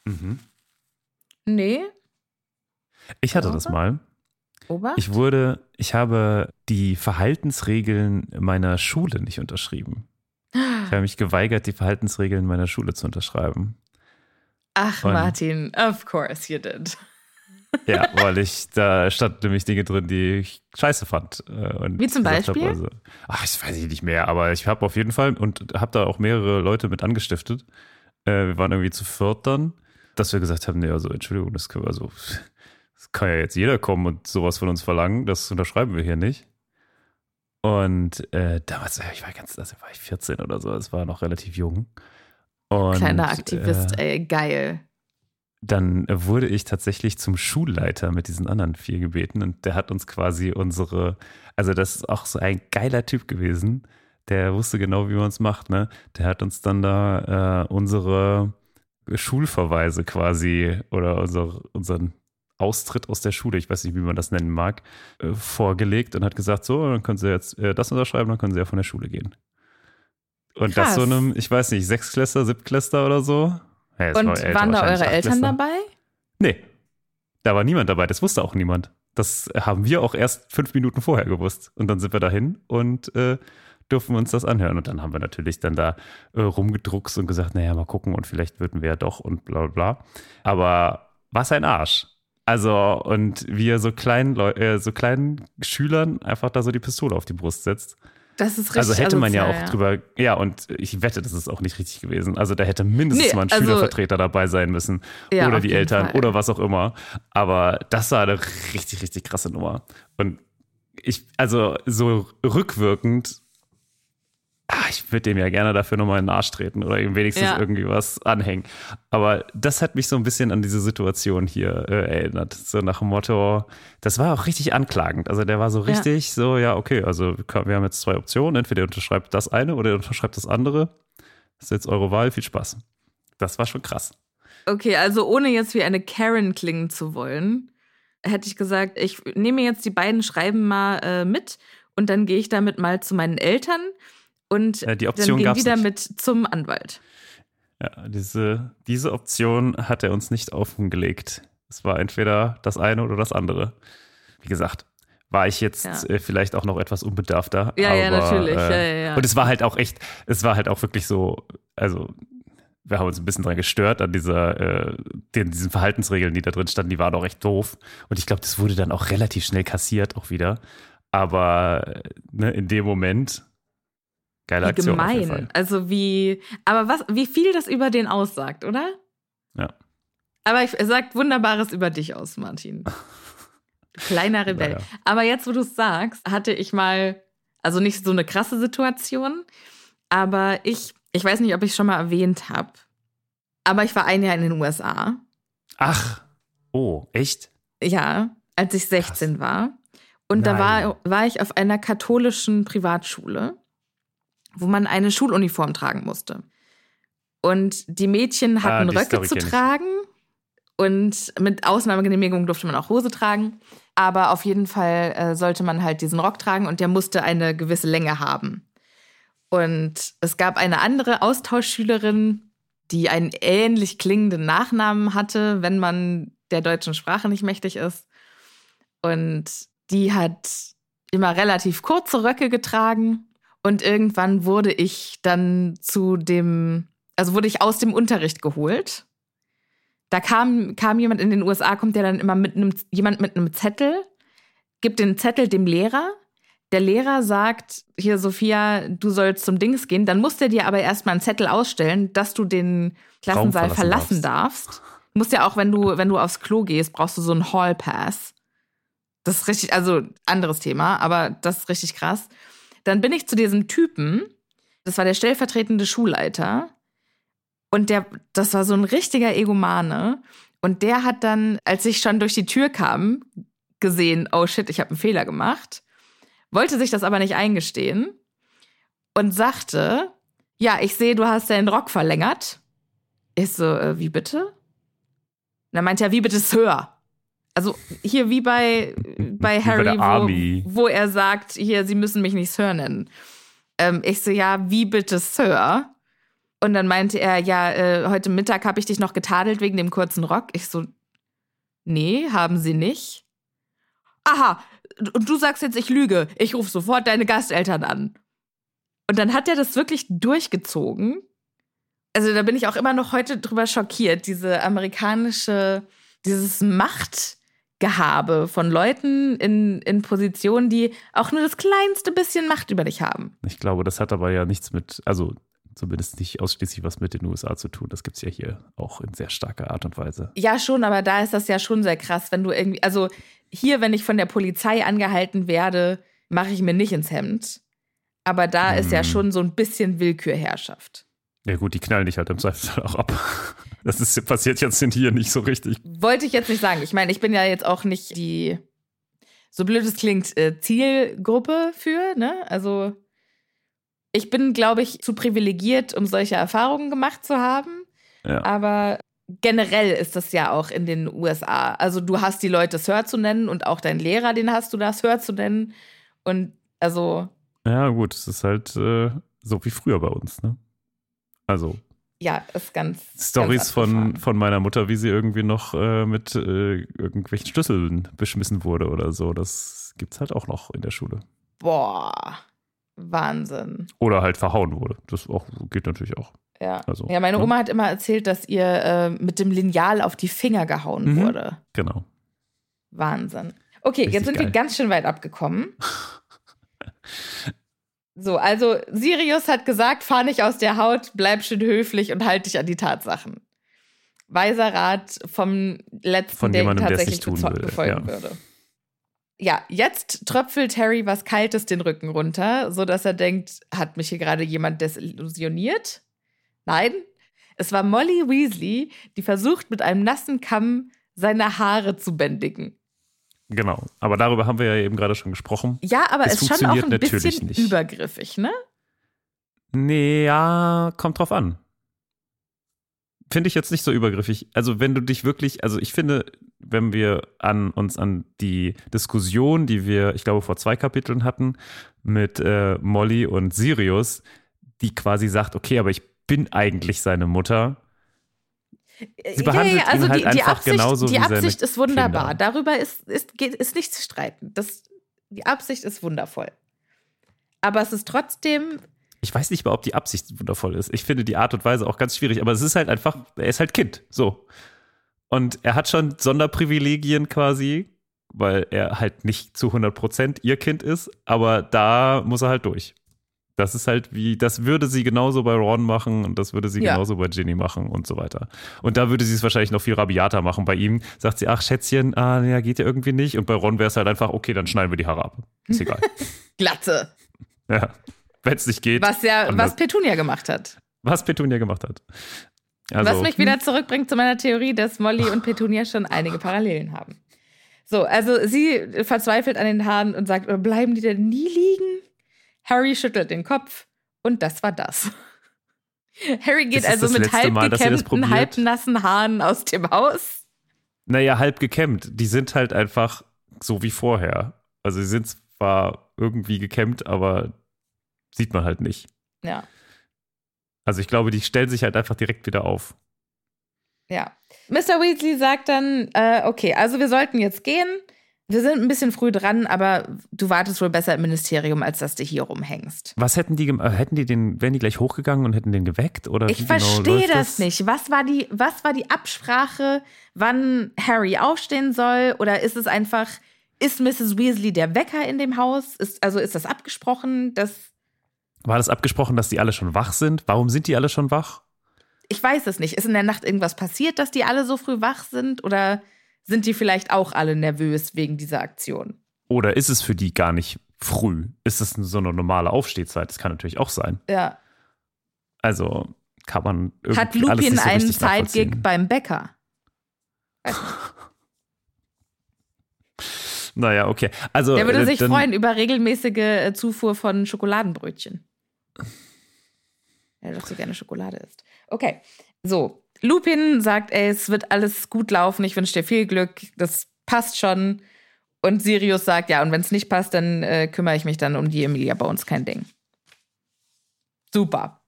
Mhm. Nee. Ich hatte das mal. Ober? Ich wurde, ich habe die Verhaltensregeln meiner Schule nicht unterschrieben. Ich habe mich geweigert, die Verhaltensregeln meiner Schule zu unterschreiben. Ach, Und- Martin, of course you did. Ja, weil ich, da stand nämlich Dinge drin, die ich scheiße fand. äh, Und Wie zum Beispiel? Hab, also, ach, ich weiß ich nicht mehr, aber ich habe auf jeden Fall und habe da auch mehrere Leute mit angestiftet. Äh, wir waren irgendwie zu viert dann, dass wir gesagt haben, nee, also Entschuldigung, das können wir also, das kann ja jetzt jeder kommen und sowas von uns verlangen, das unterschreiben wir hier nicht. Und äh, damals, ich war ganz, also war ich 14 oder so, es war noch relativ jung. Und, Kleiner Aktivist, äh, ey, geil. dann wurde ich tatsächlich zum Schulleiter mit diesen anderen vier gebeten und der hat uns quasi unsere, also das ist auch so ein geiler Typ gewesen, der wusste genau, wie man es macht, ne? Der hat uns dann da äh, unsere Schulverweise quasi oder unser, unseren Austritt aus der Schule, ich weiß nicht, wie man das nennen mag, äh, vorgelegt und hat gesagt, so, dann können Sie jetzt äh, das unterschreiben, dann können Sie ja von der Schule gehen. Und Krass. das so einem, ich weiß nicht, Sechsklässler, Siebtklässler oder so. Ja, Und war waren da eure Eltern dabei? Nee, da war niemand dabei, das wusste auch niemand. Das haben wir auch erst fünf Minuten vorher gewusst. Und dann sind wir dahin und äh, durften uns das anhören. Und dann haben wir natürlich dann da äh, rumgedruckst und gesagt, naja, mal gucken und vielleicht würden wir ja doch und bla bla bla. Aber was ein Arsch. Also, und wie er so kleinen, Leu äh, so kleinen Schülern einfach da so die Pistole auf die Brust setzt. Das ist richtig Also hätte man ja auch drüber, ja, und ich wette, das ist auch nicht richtig gewesen. Also da hätte mindestens Nee, mal ein also- Schülervertreter dabei sein müssen. Ja, oder die Eltern Fall. oder was auch immer. Aber das war eine richtig, richtig krasse Nummer. Und ich, also so rückwirkend, ah, ich würde dem ja gerne dafür nochmal in den Arsch treten oder ihm wenigstens Ja. irgendwie was anhängen. Aber das hat mich so ein bisschen an diese Situation hier äh, erinnert. So nach dem Motto, das war auch richtig anklagend. Also der war so richtig so, ja, okay, also wir haben jetzt zwei Optionen. Entweder ihr unterschreibt das eine oder ihr unterschreibt das andere. Das ist jetzt eure Wahl. Viel Spaß. Das war schon krass. Okay, also ohne jetzt wie eine Karen klingen zu wollen, hätte ich gesagt, ich nehme jetzt die beiden Schreiben mal äh, mit und dann gehe ich damit mal zu meinen Eltern und Ja, die dann Option gab's die nicht. damit zum Anwalt. Ja, diese, diese Option hat er uns nicht offengelegt. Es war entweder das eine oder das andere. Wie gesagt, war ich jetzt Ja. äh, vielleicht auch noch etwas unbedarfter. Ja, ja, aber, natürlich. Äh, Ja, ja, ja. Und es war halt auch echt, es war halt auch wirklich so, also wir haben uns ein bisschen dran gestört an dieser, äh, den, diesen Verhaltensregeln, die da drin standen, die waren auch echt doof. Und ich glaube, das wurde dann auch relativ schnell kassiert, auch wieder. Aber äh, ne, in dem Moment, geile Wie Aktion. Gemein. Also wie, aber was, wie viel das über den aussagt, oder? Ja. Aber ich, er sagt Wunderbares über dich aus, Martin. Kleiner Rebell. Naja. Aber jetzt, wo du es sagst, hatte ich mal, also nicht so eine krasse Situation, aber ich, ich weiß nicht, ob ich schon mal erwähnt habe, aber ich war ein Jahr in den USA. Ach, oh, echt? Ja, als ich 16 war. Und da Nein. war, war ich auf einer katholischen Privatschule, wo man eine Schuluniform tragen musste. Und die Mädchen hatten Ah, Röcke zu tragen. Und mit Ausnahmegenehmigung durfte man auch Hose tragen. Aber auf jeden Fall äh, sollte man halt diesen Rock tragen und der musste eine gewisse Länge haben. Und es gab eine andere Austauschschülerin, die einen ähnlich klingenden Nachnamen hatte, wenn man der deutschen Sprache nicht mächtig ist. Und die hat immer relativ kurze Röcke getragen. Und irgendwann wurde ich dann zu dem, also wurde ich aus dem Unterricht geholt. Da kam, kam jemand in den USA, kommt ja dann immer mit einem, jemand mit einem Zettel, gibt den Zettel dem Lehrer. Der Lehrer sagt, hier Sophia, du sollst zum Dings gehen. Dann muss der dir aber erstmal einen Zettel ausstellen, dass du den Klassensaal verlassen verlassen darfst. Du musst ja auch, wenn du, wenn du aufs Klo gehst, brauchst du so einen Hall Pass. Das ist richtig, also anderes Thema, aber das ist richtig krass. Dann bin ich zu diesem Typen, das war der stellvertretende Schulleiter. Und der, das war so ein richtiger Egomane. Und der hat dann, als ich schon durch die Tür kam, gesehen, oh shit, ich habe einen Fehler gemacht. Wollte sich das aber nicht eingestehen und sagte, ja, ich sehe, du hast deinen Rock verlängert. Ich so, äh, wie bitte? Und dann meinte er, wie bitte, Sir? Also hier wie bei, bei Wie bei Harry, Army. wo, wo er sagt, hier, sie müssen mich nicht Sir nennen. Ähm, ich so, ja, wie bitte, Sir? Und dann meinte er, ja, äh, heute Mittag habe ich dich noch getadelt wegen dem kurzen Rock. Ich so, nee, haben sie nicht. Aha, und du sagst jetzt, ich lüge. Ich rufe sofort deine Gasteltern an. Und dann hat er das wirklich durchgezogen. Also da bin ich auch immer noch heute drüber schockiert, diese amerikanische, dieses Machtgehabe von Leuten in, in Positionen, die auch nur das kleinste bisschen Macht über dich haben. Ich glaube, das hat aber ja nichts mit, also zumindest nicht ausschließlich was mit den USA zu tun. Das gibt es ja hier auch in sehr starker Art und Weise. Ja, schon, aber da ist das ja schon sehr krass, wenn du irgendwie, also hier, wenn ich von der Polizei angehalten werde, mache ich mir nicht ins Hemd. Aber da ist ja Hm. schon so ein bisschen Willkürherrschaft. Ja gut, die knallen dich halt im Zweifelsfall auch ab. Das ist, passiert jetzt hier nicht so richtig. Wollte ich jetzt nicht sagen. Ich meine, ich bin ja jetzt auch nicht die, so blöd es klingt, äh, Zielgruppe für, ne? Also ich bin, glaube ich, zu privilegiert, um solche Erfahrungen gemacht zu haben. Ja. Aber generell ist das ja auch in den USA. Also du hast die Leute Sir zu nennen und auch dein Lehrer, den hast du da Sir zu nennen. Und also. Ja, gut, es ist halt äh, so wie früher bei uns, ne? Also. Ja, ist ganz. Stories von, von meiner Mutter, wie sie irgendwie noch äh, mit äh, irgendwelchen Schlüsseln beschmissen wurde oder so. Das gibt's halt auch noch in der Schule. Boah. Wahnsinn. Oder halt verhauen wurde. Das auch, geht natürlich auch. Ja. Also, ja, meine Oma ja. hat immer erzählt, dass ihr äh, mit dem Lineal auf die Finger gehauen mhm. wurde. Genau. Wahnsinn. Okay, Richtig jetzt sind geil. wir ganz schön weit abgekommen. so, also Sirius hat gesagt, fahr nicht aus der Haut, bleib schön höflich und halt dich an die Tatsachen. Weiser Rat vom letzten, Von der jemandem, tatsächlich tun will. befolgen ja. würde. Ja, jetzt tröpfelt Harry was Kaltes den Rücken runter, sodass er denkt, hat mich hier gerade jemand desillusioniert? Nein, es war Molly Weasley, die versucht, mit einem nassen Kamm seine Haare zu bändigen. Genau, aber darüber haben wir ja eben gerade schon gesprochen. Ja, aber es ist schon auch ein bisschen nicht. übergriffig, ne? Nee, ja, kommt drauf an. Finde ich jetzt nicht so übergriffig. Also, wenn du dich wirklich, also ich finde, wenn wir an uns an die Diskussion, die wir, ich glaube, vor zwei Kapiteln hatten, mit äh, Molly und Sirius, die quasi sagt, okay, aber ich bin eigentlich seine Mutter. Sie behandelt ja, ja, also ihn halt die, die einfach Absicht, genauso die Absicht ist wunderbar. Kinder. Darüber ist, ist, geht, ist nichts zu streiten. Das, die Absicht ist wundervoll. Aber es ist trotzdem. Ich weiß nicht mal, ob die Absicht wundervoll ist. Ich finde die Art und Weise auch ganz schwierig, aber es ist halt einfach, er ist halt Kind. So. Und er hat schon Sonderprivilegien quasi, weil er halt nicht zu 100 Prozent ihr Kind ist, aber da muss er halt durch. Das ist halt wie, das würde sie genauso bei Ron machen und das würde sie ja. genauso bei Ginny machen und so weiter. Und da würde sie es wahrscheinlich noch viel rabiater machen. Bei ihm sagt sie, ach Schätzchen, ah, ja, geht ja irgendwie nicht. Und bei Ron wäre es halt einfach, okay, dann schneiden wir die Haare ab. Ist egal. Glatze. Ja, wenn es nicht geht. Was ja, was Petunia gemacht hat. Was Petunia gemacht hat. Also, was mich wieder zurückbringt zu meiner Theorie, dass Molly und Petunia schon einige Parallelen haben. So, also sie verzweifelt an den Haaren und sagt, bleiben die denn nie liegen? Harry schüttelt den Kopf und das war das. Harry geht also mit halb gekämmten, halbnassen Haaren aus dem Haus. Naja, halb gekämmt. Die sind halt einfach so wie vorher. Also sie sind zwar irgendwie gekämmt, aber sieht man halt nicht. Ja. Also ich glaube, die stellen sich halt einfach direkt wieder auf. Ja. Mr. Weasley sagt dann, äh, okay, also wir sollten jetzt gehen. Wir sind ein bisschen früh dran, aber du wartest wohl besser im Ministerium, als dass du hier rumhängst. Was hätten die äh, hätten die den, wären die gleich hochgegangen und hätten den geweckt? Oder ich genau verstehe genau das, das nicht. Was war, die, was war die Absprache, wann Harry aufstehen soll? Oder ist es einfach, ist Mrs. Weasley der Wecker in dem Haus? Ist, also ist das abgesprochen? Dass war das abgesprochen, dass die alle schon wach sind? Warum sind die alle schon wach? Ich weiß es nicht. Ist in der Nacht irgendwas passiert, dass die alle so früh wach sind? Oder sind die vielleicht auch alle nervös wegen dieser Aktion. Oder ist es für die gar nicht früh? Ist es so eine normale Aufstehzeit? Das kann natürlich auch sein. Ja. Also kann man irgendwie Hat Lupin so einen Sidegig beim Bäcker? naja, okay. Also, Der würde äh, sich freuen über regelmäßige äh, Zufuhr von Schokoladenbrötchen. Er doch so gerne Schokolade isst. Okay, so. Lupin sagt, ey, es wird alles gut laufen, ich wünsche dir viel Glück, das passt schon. Und Sirius sagt, ja, und wenn es nicht passt, dann äh, kümmere ich mich dann um die Emilia Bones, kein Ding. Super.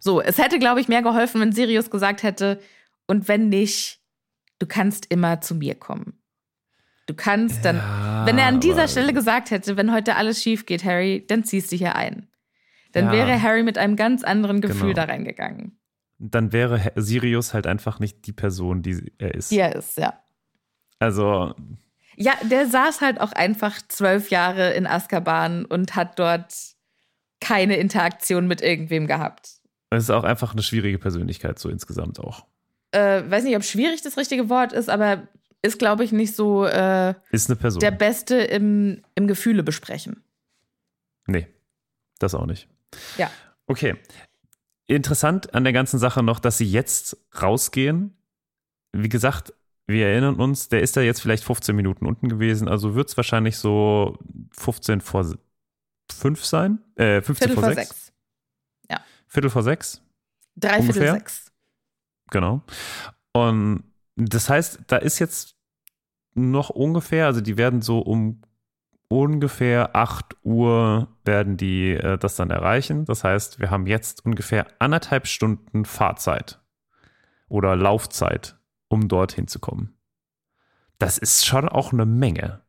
So, es hätte, glaube ich, mehr geholfen, wenn Sirius gesagt hätte, und wenn nicht, du kannst immer zu mir kommen. Du kannst dann, ja, wenn er an dieser Stelle gesagt hätte, wenn heute alles schief geht, Harry, dann ziehst du hier ein. Dann ja. wäre Harry mit einem ganz anderen Gefühl genau. da reingegangen dann wäre Sirius halt einfach nicht die Person, die er ist. Die er ist, ja. Also. Ja, der saß halt auch einfach zwölf Jahre in Azkaban und hat dort keine Interaktion mit irgendwem gehabt. Es ist auch einfach eine schwierige Persönlichkeit, so insgesamt auch. Äh, weiß nicht, ob schwierig das richtige Wort ist, aber ist, glaube ich, nicht so äh, ist eine Person. der Beste im, im Gefühle besprechen. Nee, das auch nicht. Ja. Okay. Interessant an der ganzen Sache noch, dass sie jetzt rausgehen. Wie gesagt, wir erinnern uns, der ist da jetzt vielleicht 15 Minuten unten gewesen, also wird es wahrscheinlich so 15 vor 5 sein. Äh, 15 Viertel vor 6. 6. Ja. Viertel vor 6? Dreiviertel 6. Genau. Und das heißt, da ist jetzt noch ungefähr, also die werden so um ungefähr 8 Uhr werden die äh, das dann erreichen. Das heißt, wir haben jetzt ungefähr anderthalb Stunden Fahrzeit oder Laufzeit, um dorthin zu kommen. Das ist schon auch eine Menge.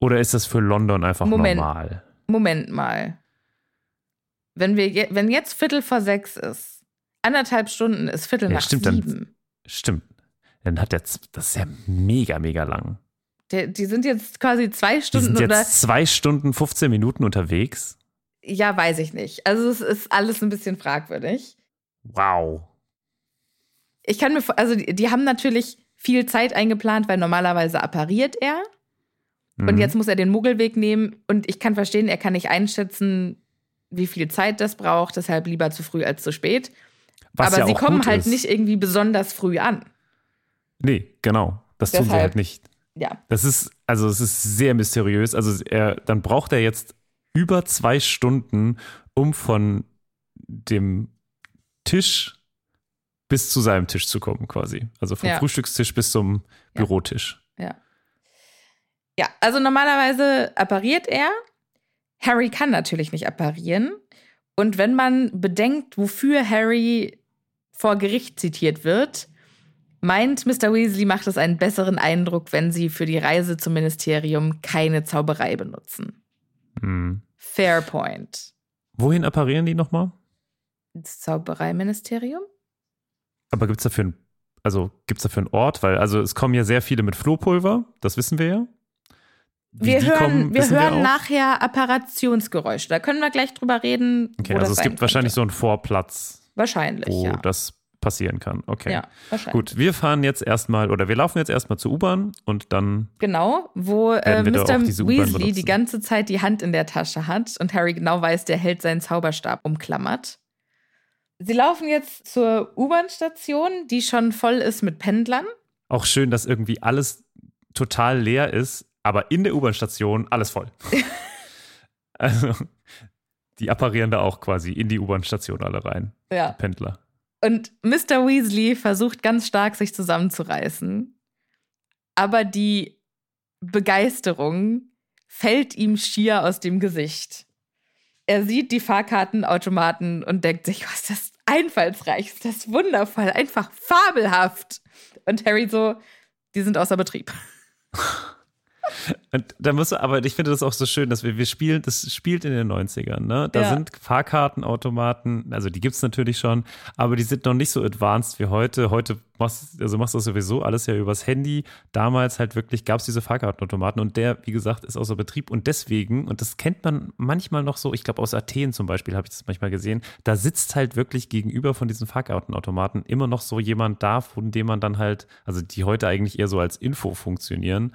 Oder ist das für London einfach Moment. normal? Moment mal. Wenn, wir je, wenn jetzt Viertel vor sechs ist, anderthalb Stunden ist Viertel Ja, nach stimmt, dann- sieben. Stimmt. Dann hat der, das ist ja mega, mega lang. Die, die sind jetzt quasi zwei Die Stunden sind oder. jetzt zwei Stunden, 15 Minuten unterwegs. Ja, weiß ich nicht. Also es ist alles ein bisschen fragwürdig. Wow. Ich kann mir, also die, die haben natürlich viel Zeit eingeplant, weil normalerweise appariert er. Und Mhm. jetzt muss er den Muggelweg nehmen. Und ich kann verstehen, er kann nicht einschätzen, wie viel Zeit das braucht. Deshalb lieber zu früh als zu spät. Was Aber ja sie kommen halt ist. nicht irgendwie besonders früh an. Nee, genau. Das tun sie Deshalb. halt nicht. Ja. Das ist, also es ist sehr mysteriös. Also er, dann braucht er jetzt über zwei Stunden, um von dem Tisch bis zu seinem Tisch zu kommen, quasi. Also vom Ja. Frühstückstisch bis zum Ja. Bürotisch. Ja. Ja, also normalerweise appariert er. Harry kann natürlich nicht apparieren. Und wenn man bedenkt, wofür Harry vor Gericht zitiert wird, meint Mr. Weasley, macht es einen besseren Eindruck, wenn sie für die Reise zum Ministerium keine Zauberei benutzen. Hm. Fair point. Wohin apparieren die nochmal? Das Zaubereiministerium? Aber gibt es dafür ein, also gibt's dafür einen Ort? Weil, also es kommen ja sehr viele mit Flohpulver, das wissen wir ja. Wie Wir hören, kommen, wir hören auch. nachher Apparationsgeräusche. Da können wir gleich drüber reden. Okay, also es gibt wahrscheinlich könnte. so einen Vorplatz, Wahrscheinlich, wo ja. das passieren kann. Okay. Ja, wahrscheinlich. Gut, wir fahren jetzt erstmal oder wir laufen jetzt erstmal zur U-Bahn und dann Genau, wo äh, Mr. Weasley die ganze Zeit die Hand in der Tasche hat und Harry genau weiß, der hält seinen Zauberstab umklammert. Sie laufen jetzt zur U-Bahn-Station, die schon voll ist mit Pendlern. auch schön, dass irgendwie alles total leer ist, aber in der U-Bahn-Station alles voll. also die apparieren da auch quasi in die U-Bahn-Station alle rein, Ja. Pendler. Und Mr. Weasley versucht ganz stark, sich zusammenzureißen. Aber die Begeisterung fällt ihm schier aus dem Gesicht. Er sieht die Fahrkartenautomaten und denkt sich, was ist das einfallsreich, ist das wundervoll, einfach fabelhaft. Und Harry so, die sind außer Betrieb. Und da muss aber ich finde das auch so schön, dass wir, wir spielen, das spielt in den 90ern, ne? Da Ja. sind Fahrkartenautomaten, also die gibt es natürlich schon, aber die sind noch nicht so advanced wie heute. Heute machst, also machst du das sowieso alles ja übers Handy. Damals halt wirklich gab es diese Fahrkartenautomaten und der, wie gesagt, ist außer Betrieb und deswegen, und das kennt man manchmal noch so, ich glaube aus Athen zum Beispiel habe ich das manchmal gesehen, da sitzt halt wirklich gegenüber von diesen Fahrkartenautomaten immer noch so jemand da, von dem man dann halt, also die heute eigentlich eher so als Info funktionieren.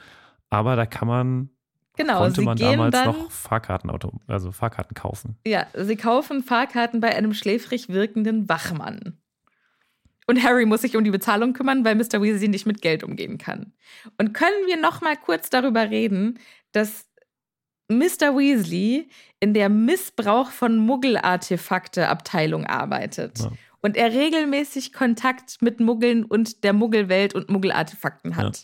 Aber da kann man, Genau, konnte man damals dann, noch Fahrkartenauto, also Fahrkarten kaufen. ja, sie kaufen Fahrkarten bei einem schläfrig wirkenden Wachmann. Und Harry muss sich um die Bezahlung kümmern, weil Mr. Weasley nicht mit Geld umgehen kann. Und können wir noch mal kurz darüber reden, dass Mr. Weasley in der Missbrauch von Muggelartefakte-Abteilung arbeitet. Ja. Und er regelmäßig Kontakt mit Muggeln und der Muggelwelt und Muggelartefakten hat. Ja,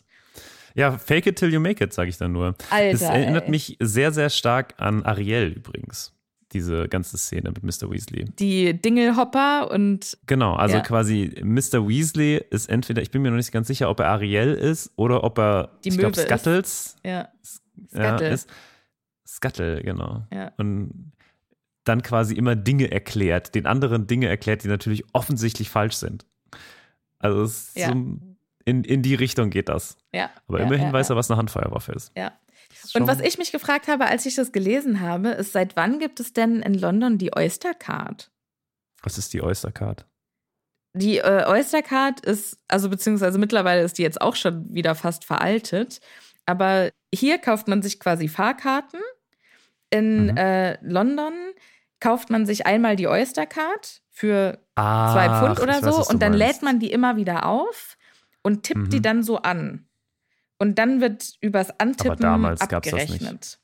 fake it till you make it, sage ich dann nur. Alter, das erinnert ey. mich sehr, sehr stark an Ariel übrigens. Diese ganze Szene mit Mr. Weasley. Die Dingelhopper und Genau, also Ja. quasi Mr. Weasley ist entweder, ich bin mir noch nicht ganz sicher, ob er Ariel ist oder ob er, Die ich glaube. Scuttles ja, ja, Scuttle. ist. Scuttle, genau. Ja. Und dann quasi immer Dinge erklärt, den anderen Dinge erklärt, die natürlich offensichtlich falsch sind. Also es ist Ja. so, in, in die Richtung geht das. ja. Aber ja, immerhin ja, weiß er, was eine Handfeuerwaffe ist. Ja. Und was ich mich gefragt habe, als ich das gelesen habe, ist, seit wann gibt es denn in London die Oyster Card? Was ist die Oyster Card? Die äh, Oyster Card ist, also beziehungsweise mittlerweile ist die jetzt auch schon wieder fast veraltet. Aber hier kauft man sich quasi Fahrkarten. In Mhm. äh, London kauft man sich einmal die Oyster Card für Ah, zwei Pfund oder weiß, so und dann meinst. lädt man die immer wieder auf und tippt die Mhm. dann so an. Und dann wird übers Antippen damals gab's das nicht. abgerechnet.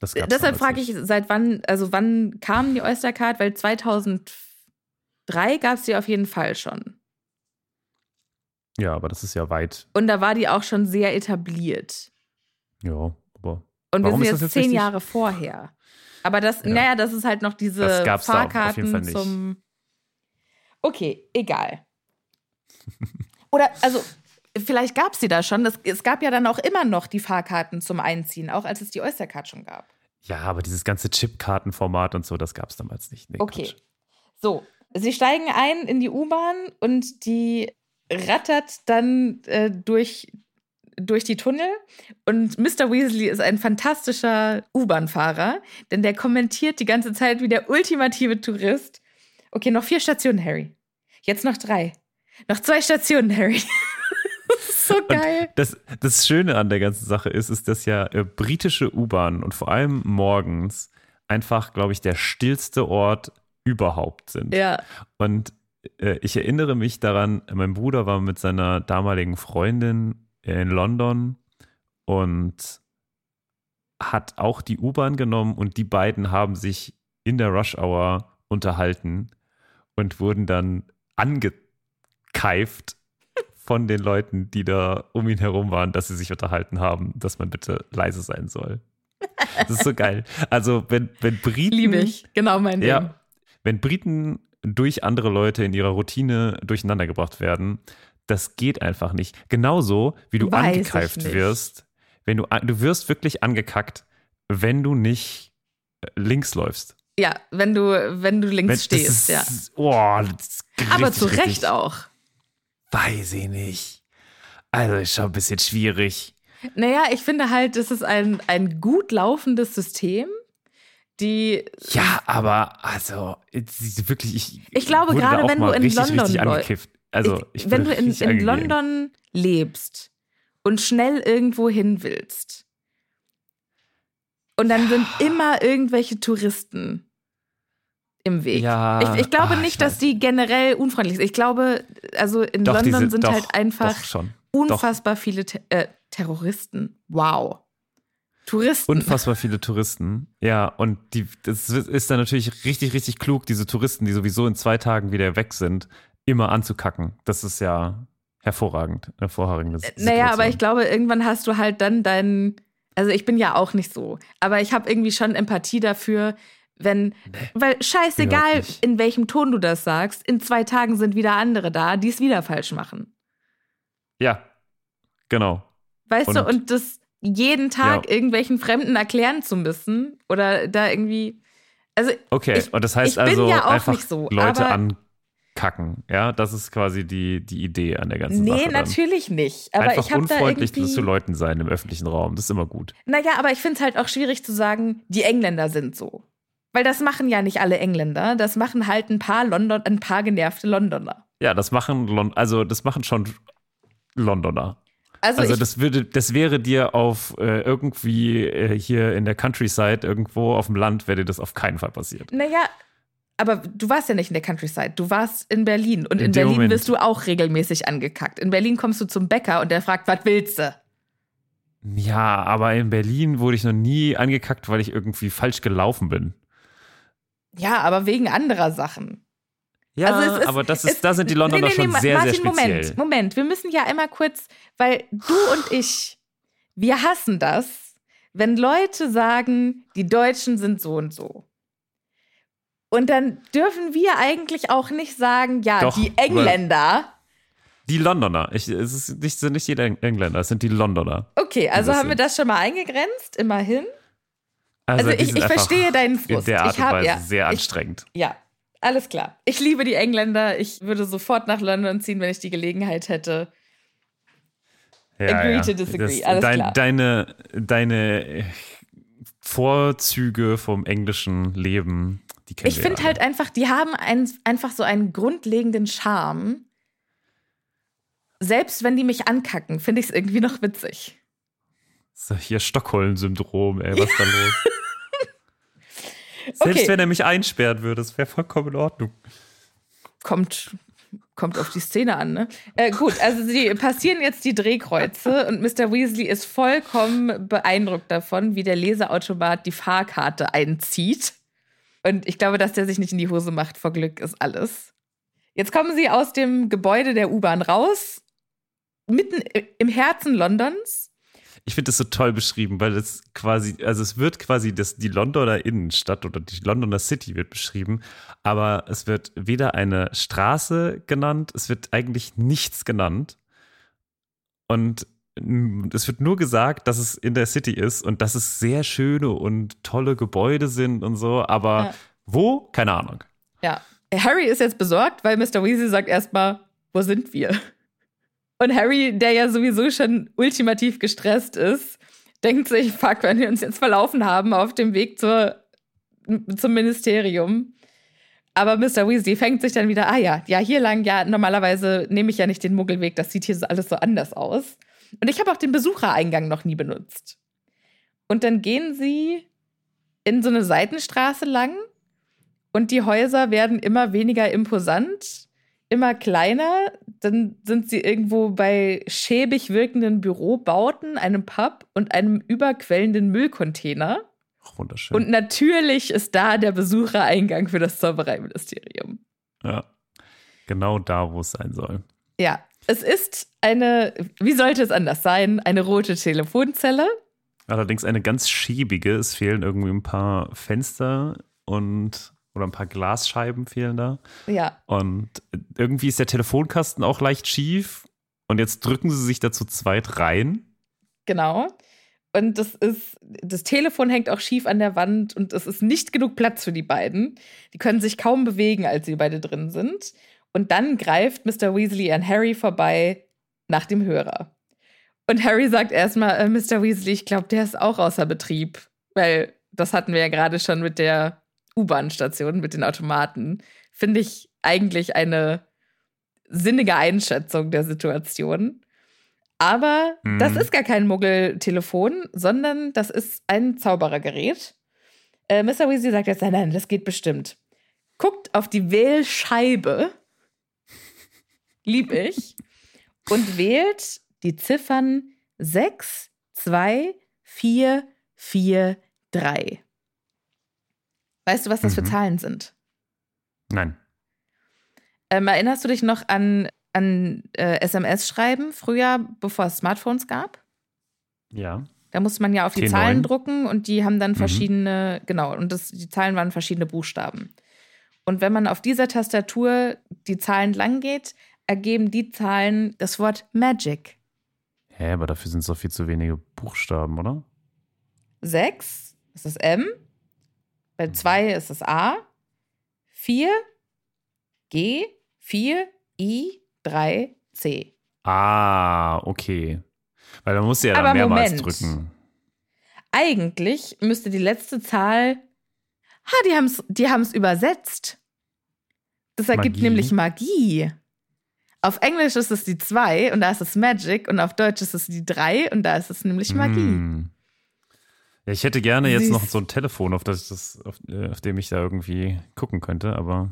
Das gab's Deshalb frage ich, seit wann, also wann kam die Oyster Card? Weil 2003 gab es die auf jeden Fall schon. Ja, aber das ist ja weit. Und da war die auch schon sehr etabliert. Ja, aber. Und wir sind jetzt jetzt zehn wichtig? Jahre vorher. Aber das, Ja. naja, das ist halt noch diese Fahrkarten nicht. zum. Okay, egal. Oder, also, vielleicht gab es die da schon. Das, es gab ja dann auch immer noch die Fahrkarten zum Einziehen, auch als es die Oystercard schon gab. Ja, aber dieses ganze Chipkartenformat und so, das gab es damals nicht. Nee, Okay. Quatsch. So, sie steigen ein in die U-Bahn und die rattert dann äh, durch, durch die Tunnel. Und Mr. Weasley ist ein fantastischer U-Bahn-Fahrer, denn der kommentiert die ganze Zeit wie der ultimative Tourist. Okay, noch vier Stationen, Harry. Jetzt noch drei. Noch zwei Stationen, Harry. das ist so geil. Das, das Schöne an der ganzen Sache ist, ist, dass ja äh, britische U-Bahnen und vor allem morgens einfach, glaube ich, der stillste Ort überhaupt sind. Ja, Und äh, ich erinnere mich daran, mein Bruder war mit seiner damaligen Freundin in London und hat auch die U-Bahn genommen und die beiden haben sich in der Rush Hour unterhalten und wurden dann angekeift von den Leuten, die da um ihn herum waren, dass sie sich unterhalten haben, dass man bitte leise sein soll. Das ist so geil. Also, wenn, wenn Briten. liebe ich. Genau mein Ding. Ja, wenn Briten durch andere Leute in ihrer Routine durcheinandergebracht werden, das geht einfach nicht. Genauso wie du Weiß angekeift wirst, wenn du du wirst wirklich angekackt, wenn du nicht äh, links läufst. Ja, wenn du, wenn du links Wenn, stehst, ja. das ist, Oh, das ist Aber zu Recht auch. Weiß ich nicht. Also ist schon ein bisschen schwierig. Naja, ich finde halt, das ist ein, ein gut laufendes System, die Ja, aber also wirklich, ich, Ich glaube, gerade wenn du in richtig, London richtig angekifft. Also, ich, wenn du in, in. London lebst und schnell irgendwo hin willst und dann sind immer irgendwelche Touristen im Weg. Ja, ich, ich glaube ah, ich nicht, dass die generell unfreundlich sind. Ich glaube, also in Doch, London diese- sind doch, halt einfach Doch unfassbar viele Te äh, Terroristen. Wow. Touristen. Unfassbar viele Touristen. Ja, und die, das ist dann natürlich richtig, richtig klug, diese Touristen, die sowieso in zwei Tagen wieder weg sind, immer anzukacken. Das ist ja hervorragend. Hervorragende Äh, Naja, aber ich glaube, irgendwann hast du halt dann deinen. Also ich bin ja auch nicht so, aber ich habe irgendwie schon Empathie dafür, wenn, weil scheißegal, in welchem Ton du das sagst, in zwei Tagen sind wieder andere da, die es wieder falsch machen. Ja, genau. Weißt du, Und- und das jeden Tag Ja. irgendwelchen Fremden erklären zu müssen oder da irgendwie. Also Okay, Ich- und das heißt also ja einfach nicht so, Leute ankacken. Ja, das ist quasi die, die Idee an der ganzen nee, Sache. dann. natürlich nicht. Aber Einfach ich da unfreundlich irgendwie. zu Leuten sein im öffentlichen Raum. Das ist immer gut. Naja, aber ich finde es halt auch schwierig zu sagen, die Engländer sind so. Weil das machen ja nicht alle Engländer. Das machen halt ein paar London, ein paar genervte Londoner. Ja, das machen Lon also das machen schon Londoner. Also, Also das würde, das wäre dir auf äh, irgendwie äh, hier in der Countryside irgendwo auf dem Land wäre dir das auf keinen Fall passiert. naja, aber du warst ja nicht in der Countryside. Du warst in Berlin. Und In in, Berlin Moment. wirst du auch regelmäßig angekackt. In Berlin kommst du zum Bäcker und der fragt, was willst du? Ja, aber in Berlin wurde ich noch nie angekackt, weil ich irgendwie falsch gelaufen bin. Ja, aber wegen anderer Sachen. Ja, Also ist- aber das ist, da sind die Londoner Nee, nee, nee, schon sehr, Martin, sehr speziell. Moment, Moment. Wir müssen ja einmal kurz, weil du und ich, wir hassen das, wenn Leute sagen, die Deutschen sind so und so. Und dann dürfen wir eigentlich auch nicht sagen, ja, Doch, die Engländer. Die Londoner. Ich, es ist nicht, sind nicht die Eng- Engländer, es sind die Londoner. Okay, also haben wir das schon mal eingegrenzt, immerhin. Also die ich- ich verstehe deinen In Frust. der Art Ich und Weise ja, sehr ich- anstrengend. Ja, alles klar. Ich liebe die Engländer. Ich würde sofort nach London ziehen, wenn ich die Gelegenheit hätte. Ja, Agree ja. to disagree, alles klar. Deine, deine Vorzüge vom englischen Leben, die kennen Ich finde halt einfach, die haben ein, einfach so einen grundlegenden Charme. Selbst wenn die mich ankacken, finde ich es irgendwie noch witzig. So, hier Stockholm-Syndrom, ey, was ist da los? Selbst Okay. wenn er mich einsperren würde, das wäre vollkommen in Ordnung. Kommt, kommt auf die Szene an, ne? Äh, gut, also sie passieren jetzt die Drehkreuze und Mr. Weasley ist vollkommen beeindruckt davon, wie der Leseautomat die Fahrkarte einzieht. Und ich glaube, dass der sich nicht in die Hose macht vor Glück ist alles. Jetzt kommen sie aus dem Gebäude der U-Bahn raus mitten im Herzen Londons. Ich finde das so toll beschrieben, weil es quasi, also es wird quasi das, die Londoner Innenstadt oder die Londoner City wird beschrieben, aber es wird weder eine Straße genannt, es wird eigentlich nichts genannt. Und es wird nur gesagt, dass es in der City ist und dass es sehr schöne und tolle Gebäude sind und so, aber ja. wo? Keine Ahnung. Ja. Harry ist jetzt besorgt, weil Mr. Weasley sagt erstmal, wo sind wir? Und Harry, der ja sowieso schon ultimativ gestresst ist, denkt sich, fuck, wenn wir uns jetzt verlaufen haben auf dem Weg zur, zum Ministerium. Aber Mr. Weasley fängt sich dann wieder, ah ja, ja, hier lang, ja, normalerweise nehme ich ja nicht den Muggelweg, das sieht hier alles so anders aus. Und ich habe auch den Besuchereingang noch nie benutzt. Und dann gehen sie in so eine Seitenstraße lang und die Häuser werden immer weniger imposant, immer kleiner. Dann sind sie irgendwo bei schäbig wirkenden Bürobauten, einem Pub und einem überquellenden Müllcontainer. Ach, wunderschön. Und natürlich ist da der Besuchereingang für das Zaubereiministerium. Ja, genau da, wo es sein soll. Ja, es ist eine, wie sollte es anders sein, eine rote Telefonzelle. Allerdings eine ganz schäbige. Es fehlen irgendwie ein paar Fenster und oder ein paar Glasscheiben fehlen da. Ja. Und irgendwie ist der Telefonkasten auch leicht schief. Und jetzt drücken sie sich dazu zweit rein. Genau. Und das ist, das Telefon hängt auch schief an der Wand und es ist nicht genug Platz für die beiden. Die können sich kaum bewegen, als sie beide drin sind. Und dann greift Mr. Weasley an Harry vorbei nach dem Hörer. Und Harry sagt erstmal, äh, Mr. Weasley, ich glaube, der ist auch außer Betrieb. Weil das hatten wir ja gerade schon mit der U-Bahn-Station, mit den Automaten. Finde ich eigentlich eine sinnige Einschätzung der Situation. Aber mhm. das ist gar kein Muggeltelefon, sondern das ist ein Zauberergerät. Äh, Mr. Weasley sagt jetzt, nein, nein, das geht bestimmt. Guckt auf die Wählscheibe lieb ich, und wählt die Ziffern 6, 2, 4, 4, 3. Weißt du, was das mhm. für Zahlen sind? Nein. Ähm, erinnerst du dich noch an, an äh, SMS-Schreiben früher, bevor es Smartphones gab? Ja. Da musste man ja auf die T9. Zahlen drucken und die haben dann mhm. verschiedene, mhm. genau, und das, die Zahlen waren verschiedene Buchstaben. Und wenn man auf dieser Tastatur die Zahlen lang geht, ergeben die Zahlen das Wort Magic. Hä, aber dafür sind es doch viel zu wenige Buchstaben, oder? Sechs ist das M. Bei zwei ist es A. Vier G. Vier I. Drei C. Ah, okay. Weil man muss ja dann aber mehrmals Moment. drücken. Eigentlich müsste die letzte Zahl. Ha, die haben es die haben's übersetzt. Das ergibt Magie. nämlich Magie. Auf Englisch ist es die 2 und da ist es Magic und auf Deutsch ist es die 3 und da ist es nämlich Magie. Mm. Ja, ich hätte gerne jetzt Süß. noch so ein Telefon, auf, das das, auf, äh, auf dem ich da irgendwie gucken könnte, aber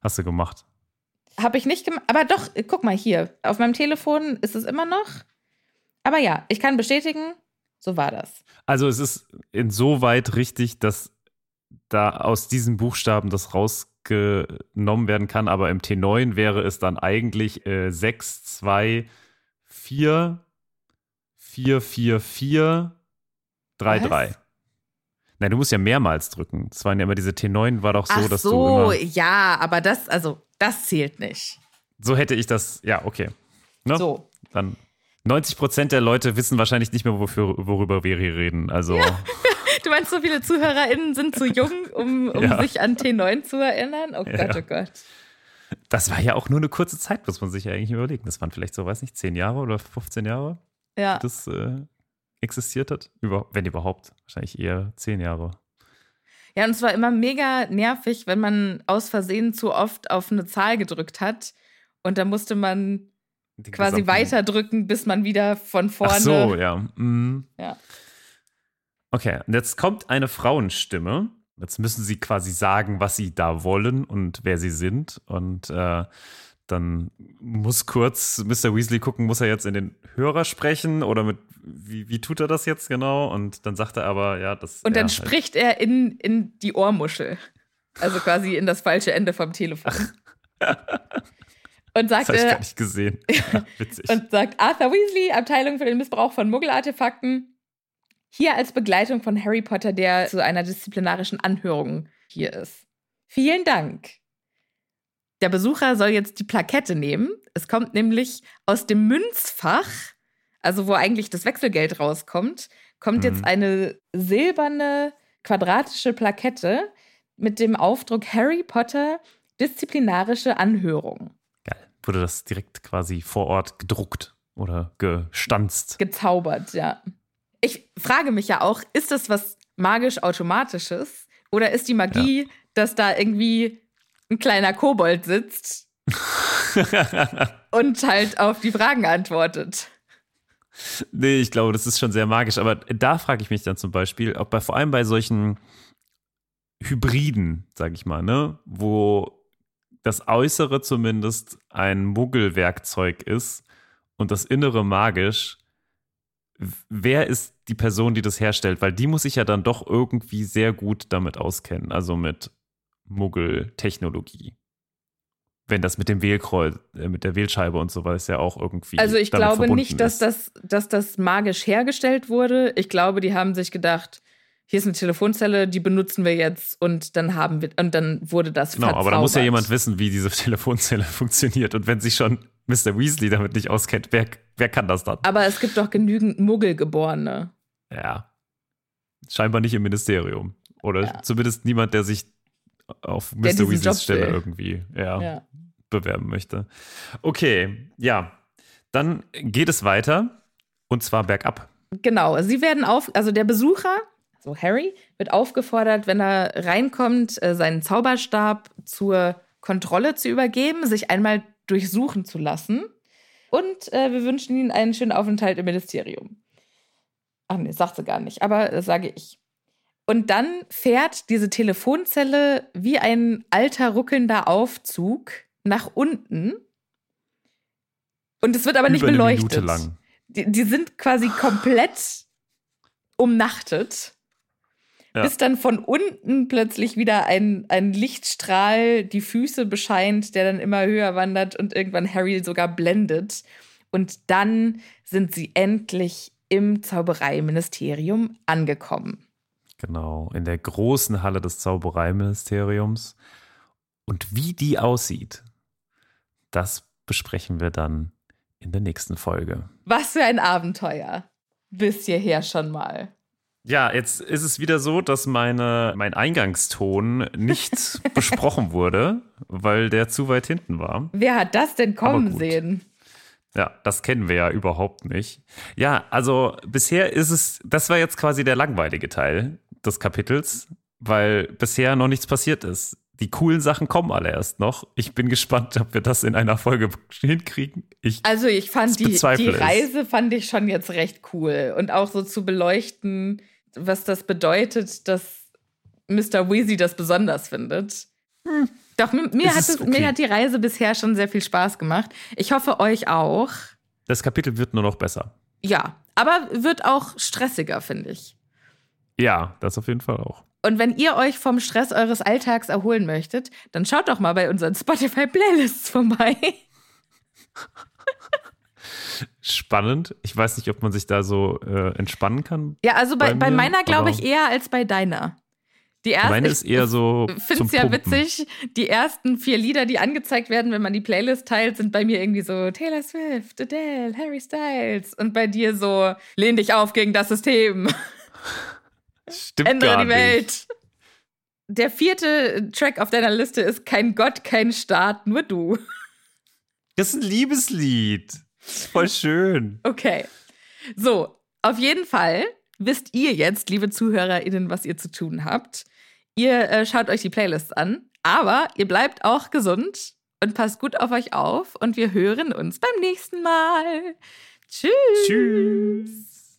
hast du gemacht. Habe ich nicht gemacht, aber doch, guck mal hier, auf meinem Telefon ist es immer noch. Aber ja, ich kann bestätigen, so war das. Also es ist insoweit richtig, dass da aus diesen Buchstaben das raus genommen werden kann, aber im T9 wäre es dann eigentlich äh, 6, 2, 4, 4, 4, 4, 3, Was? 3. Nein, du musst ja mehrmals drücken. Es waren ja immer diese T9 war doch so, Ach dass so, du immer ja, aber das, also, das zählt nicht. So hätte ich das, ja, okay. Ne? So. Dann 90 Prozent der Leute wissen wahrscheinlich nicht mehr, wofür, worüber wir hier reden. Also. Ja. Du meinst, so viele ZuhörerInnen sind zu jung, um, um ja. sich an T9 zu erinnern? Oh Gott, ja. oh Gott. Das war ja auch nur eine kurze Zeit, muss man sich ja eigentlich überlegen. Das waren vielleicht so, weiß nicht, 10 Jahre oder 15 Jahre, ja. das äh, existiert hat. Über, wenn überhaupt. Wahrscheinlich eher 10 Jahre. Ja, und es war immer mega nervig, wenn man aus Versehen zu oft auf eine Zahl gedrückt hat. Und da musste man Die quasi weiterdrücken, bis man wieder von vorne. Ach so, ja. Mhm. Ja. Okay, und jetzt kommt eine Frauenstimme. Jetzt müssen sie quasi sagen, was sie da wollen und wer sie sind. Und äh, dann muss kurz Mr. Weasley gucken, muss er jetzt in den Hörer sprechen oder mit wie, wie tut er das jetzt genau? Und dann sagt er aber, ja, das. Und dann halt spricht er in, in die Ohrmuschel. Also quasi in das falsche Ende vom Telefon. Und sagt, das habe ich gar nicht gesehen. Ja, witzig. und sagt Arthur Weasley, Abteilung für den Missbrauch von Muggelartefakten, hier als Begleitung von Harry Potter, der zu einer disziplinarischen Anhörung hier ist. Vielen Dank. Der Besucher soll jetzt die Plakette nehmen. Es kommt nämlich aus dem Münzfach, also wo eigentlich das Wechselgeld rauskommt, kommt Mhm. jetzt eine silberne quadratische Plakette mit dem Aufdruck Harry Potter disziplinarische Anhörung. Geil. Wurde das direkt quasi vor Ort gedruckt oder gestanzt? gezaubert, ja. Ich frage mich ja auch, ist das was magisch-automatisches? Oder ist die Magie, dass da irgendwie ein kleiner Kobold sitzt und halt auf die Fragen antwortet? Nee, ich glaube, das ist schon sehr magisch. Aber da frage ich mich dann zum Beispiel, ob bei vor allem bei solchen Hybriden, sage ich mal, ne, wo das Äußere zumindest ein Muggelwerkzeug ist und das Innere magisch, wer ist die Person, die das herstellt? Weil die muss sich ja dann doch irgendwie sehr gut damit auskennen, also mit Muggel-Technologie. Wenn das mit dem Wählkreuz, äh, mit der Wählscheibe und so weiter ja auch irgendwie. Also ich glaube nicht, dass das, dass das magisch hergestellt wurde. Ich glaube, die haben sich gedacht, hier ist eine Telefonzelle, die benutzen wir jetzt und dann haben wir und dann wurde das Genau, aber da muss ja verzaubert. jemand wissen, wie diese Telefonzelle funktioniert. Und wenn sich schon Mr. Weasley damit nicht auskennt, wer, wer kann das dann? Aber es gibt doch genügend Muggelgeborene. Ja. Scheinbar nicht im Ministerium. Oder Ja. zumindest niemand, der sich auf Mr. Weasleys Stelle will. irgendwie ja, Ja. Bewerben möchte. Okay, ja. Dann geht es weiter. Und zwar bergab. Genau, sie werden auf, also der Besucher, so Harry, wird aufgefordert, wenn er reinkommt, äh, seinen Zauberstab zur Kontrolle zu übergeben, sich einmal durchsuchen zu lassen. Und äh, wir wünschen ihnen einen schönen Aufenthalt im Ministerium. Ach nee, sagt sie gar nicht, aber das sage ich. Und dann fährt diese Telefonzelle wie ein alter ruckelnder Aufzug nach unten. Und es wird aber nicht Über eine beleuchtet. Die, die sind quasi komplett umnachtet. Ja. Bis dann von unten plötzlich wieder ein, ein Lichtstrahl die Füße bescheint, der dann immer höher wandert und irgendwann Harry sogar blendet. Und dann sind sie endlich im Zaubereiministerium angekommen. Genau, in der großen Halle des Zaubereiministeriums. Und wie die aussieht, das besprechen wir dann in der nächsten Folge. Was für ein Abenteuer. Bis hierher schon mal. Ja, jetzt ist es wieder so, dass meine, mein Eingangston nicht besprochen wurde, weil der zu weit hinten war. Wer hat das denn kommen sehen? Ja, das kennen wir ja überhaupt nicht. Ja, also bisher ist es, das war jetzt quasi der langweilige Teil des Kapitels, weil bisher noch nichts passiert ist. Die coolen Sachen kommen alle erst noch. Ich bin gespannt, ob wir das in einer Folge hinkriegen. Ich, Also ich fand die, die. Reise fand ich schon jetzt recht cool und auch so zu beleuchten, was das bedeutet, dass Mr. Weasley das besonders findet. Doch mir, mir, hat es, okay. mir hat die Reise bisher schon sehr viel Spaß gemacht. Ich hoffe euch auch. das Kapitel wird nur noch besser. Ja, aber wird auch stressiger, finde ich. Ja, das auf jeden Fall auch. Und wenn ihr euch vom Stress eures Alltags erholen möchtet, dann schaut doch mal bei unseren Spotify-Playlists vorbei. Spannend. Ich weiß nicht, ob man sich da so äh, entspannen kann. Ja, also bei, Bei bei meiner glaube ich eher als bei deiner. Die erste, Meine ist eher so Ich finde es ja Pumpen. witzig, die ersten vier Lieder, die angezeigt werden, wenn man die Playlist teilt, sind bei mir irgendwie so Taylor Swift, Adele, Harry Styles und bei dir so Lehn dich auf gegen das System, Stimmt ändere gar die nicht. Welt. Der vierte Track auf deiner Liste ist Kein Gott, kein Staat, nur du. Das ist ein Liebeslied. Voll schön. Okay. So, auf jeden Fall wisst ihr jetzt, liebe ZuhörerInnen, was ihr zu tun habt. Ihr äh, schaut euch die Playlists an, aber ihr bleibt auch gesund und passt gut auf euch auf und wir hören uns beim nächsten Mal. Tschüss. Tschüss.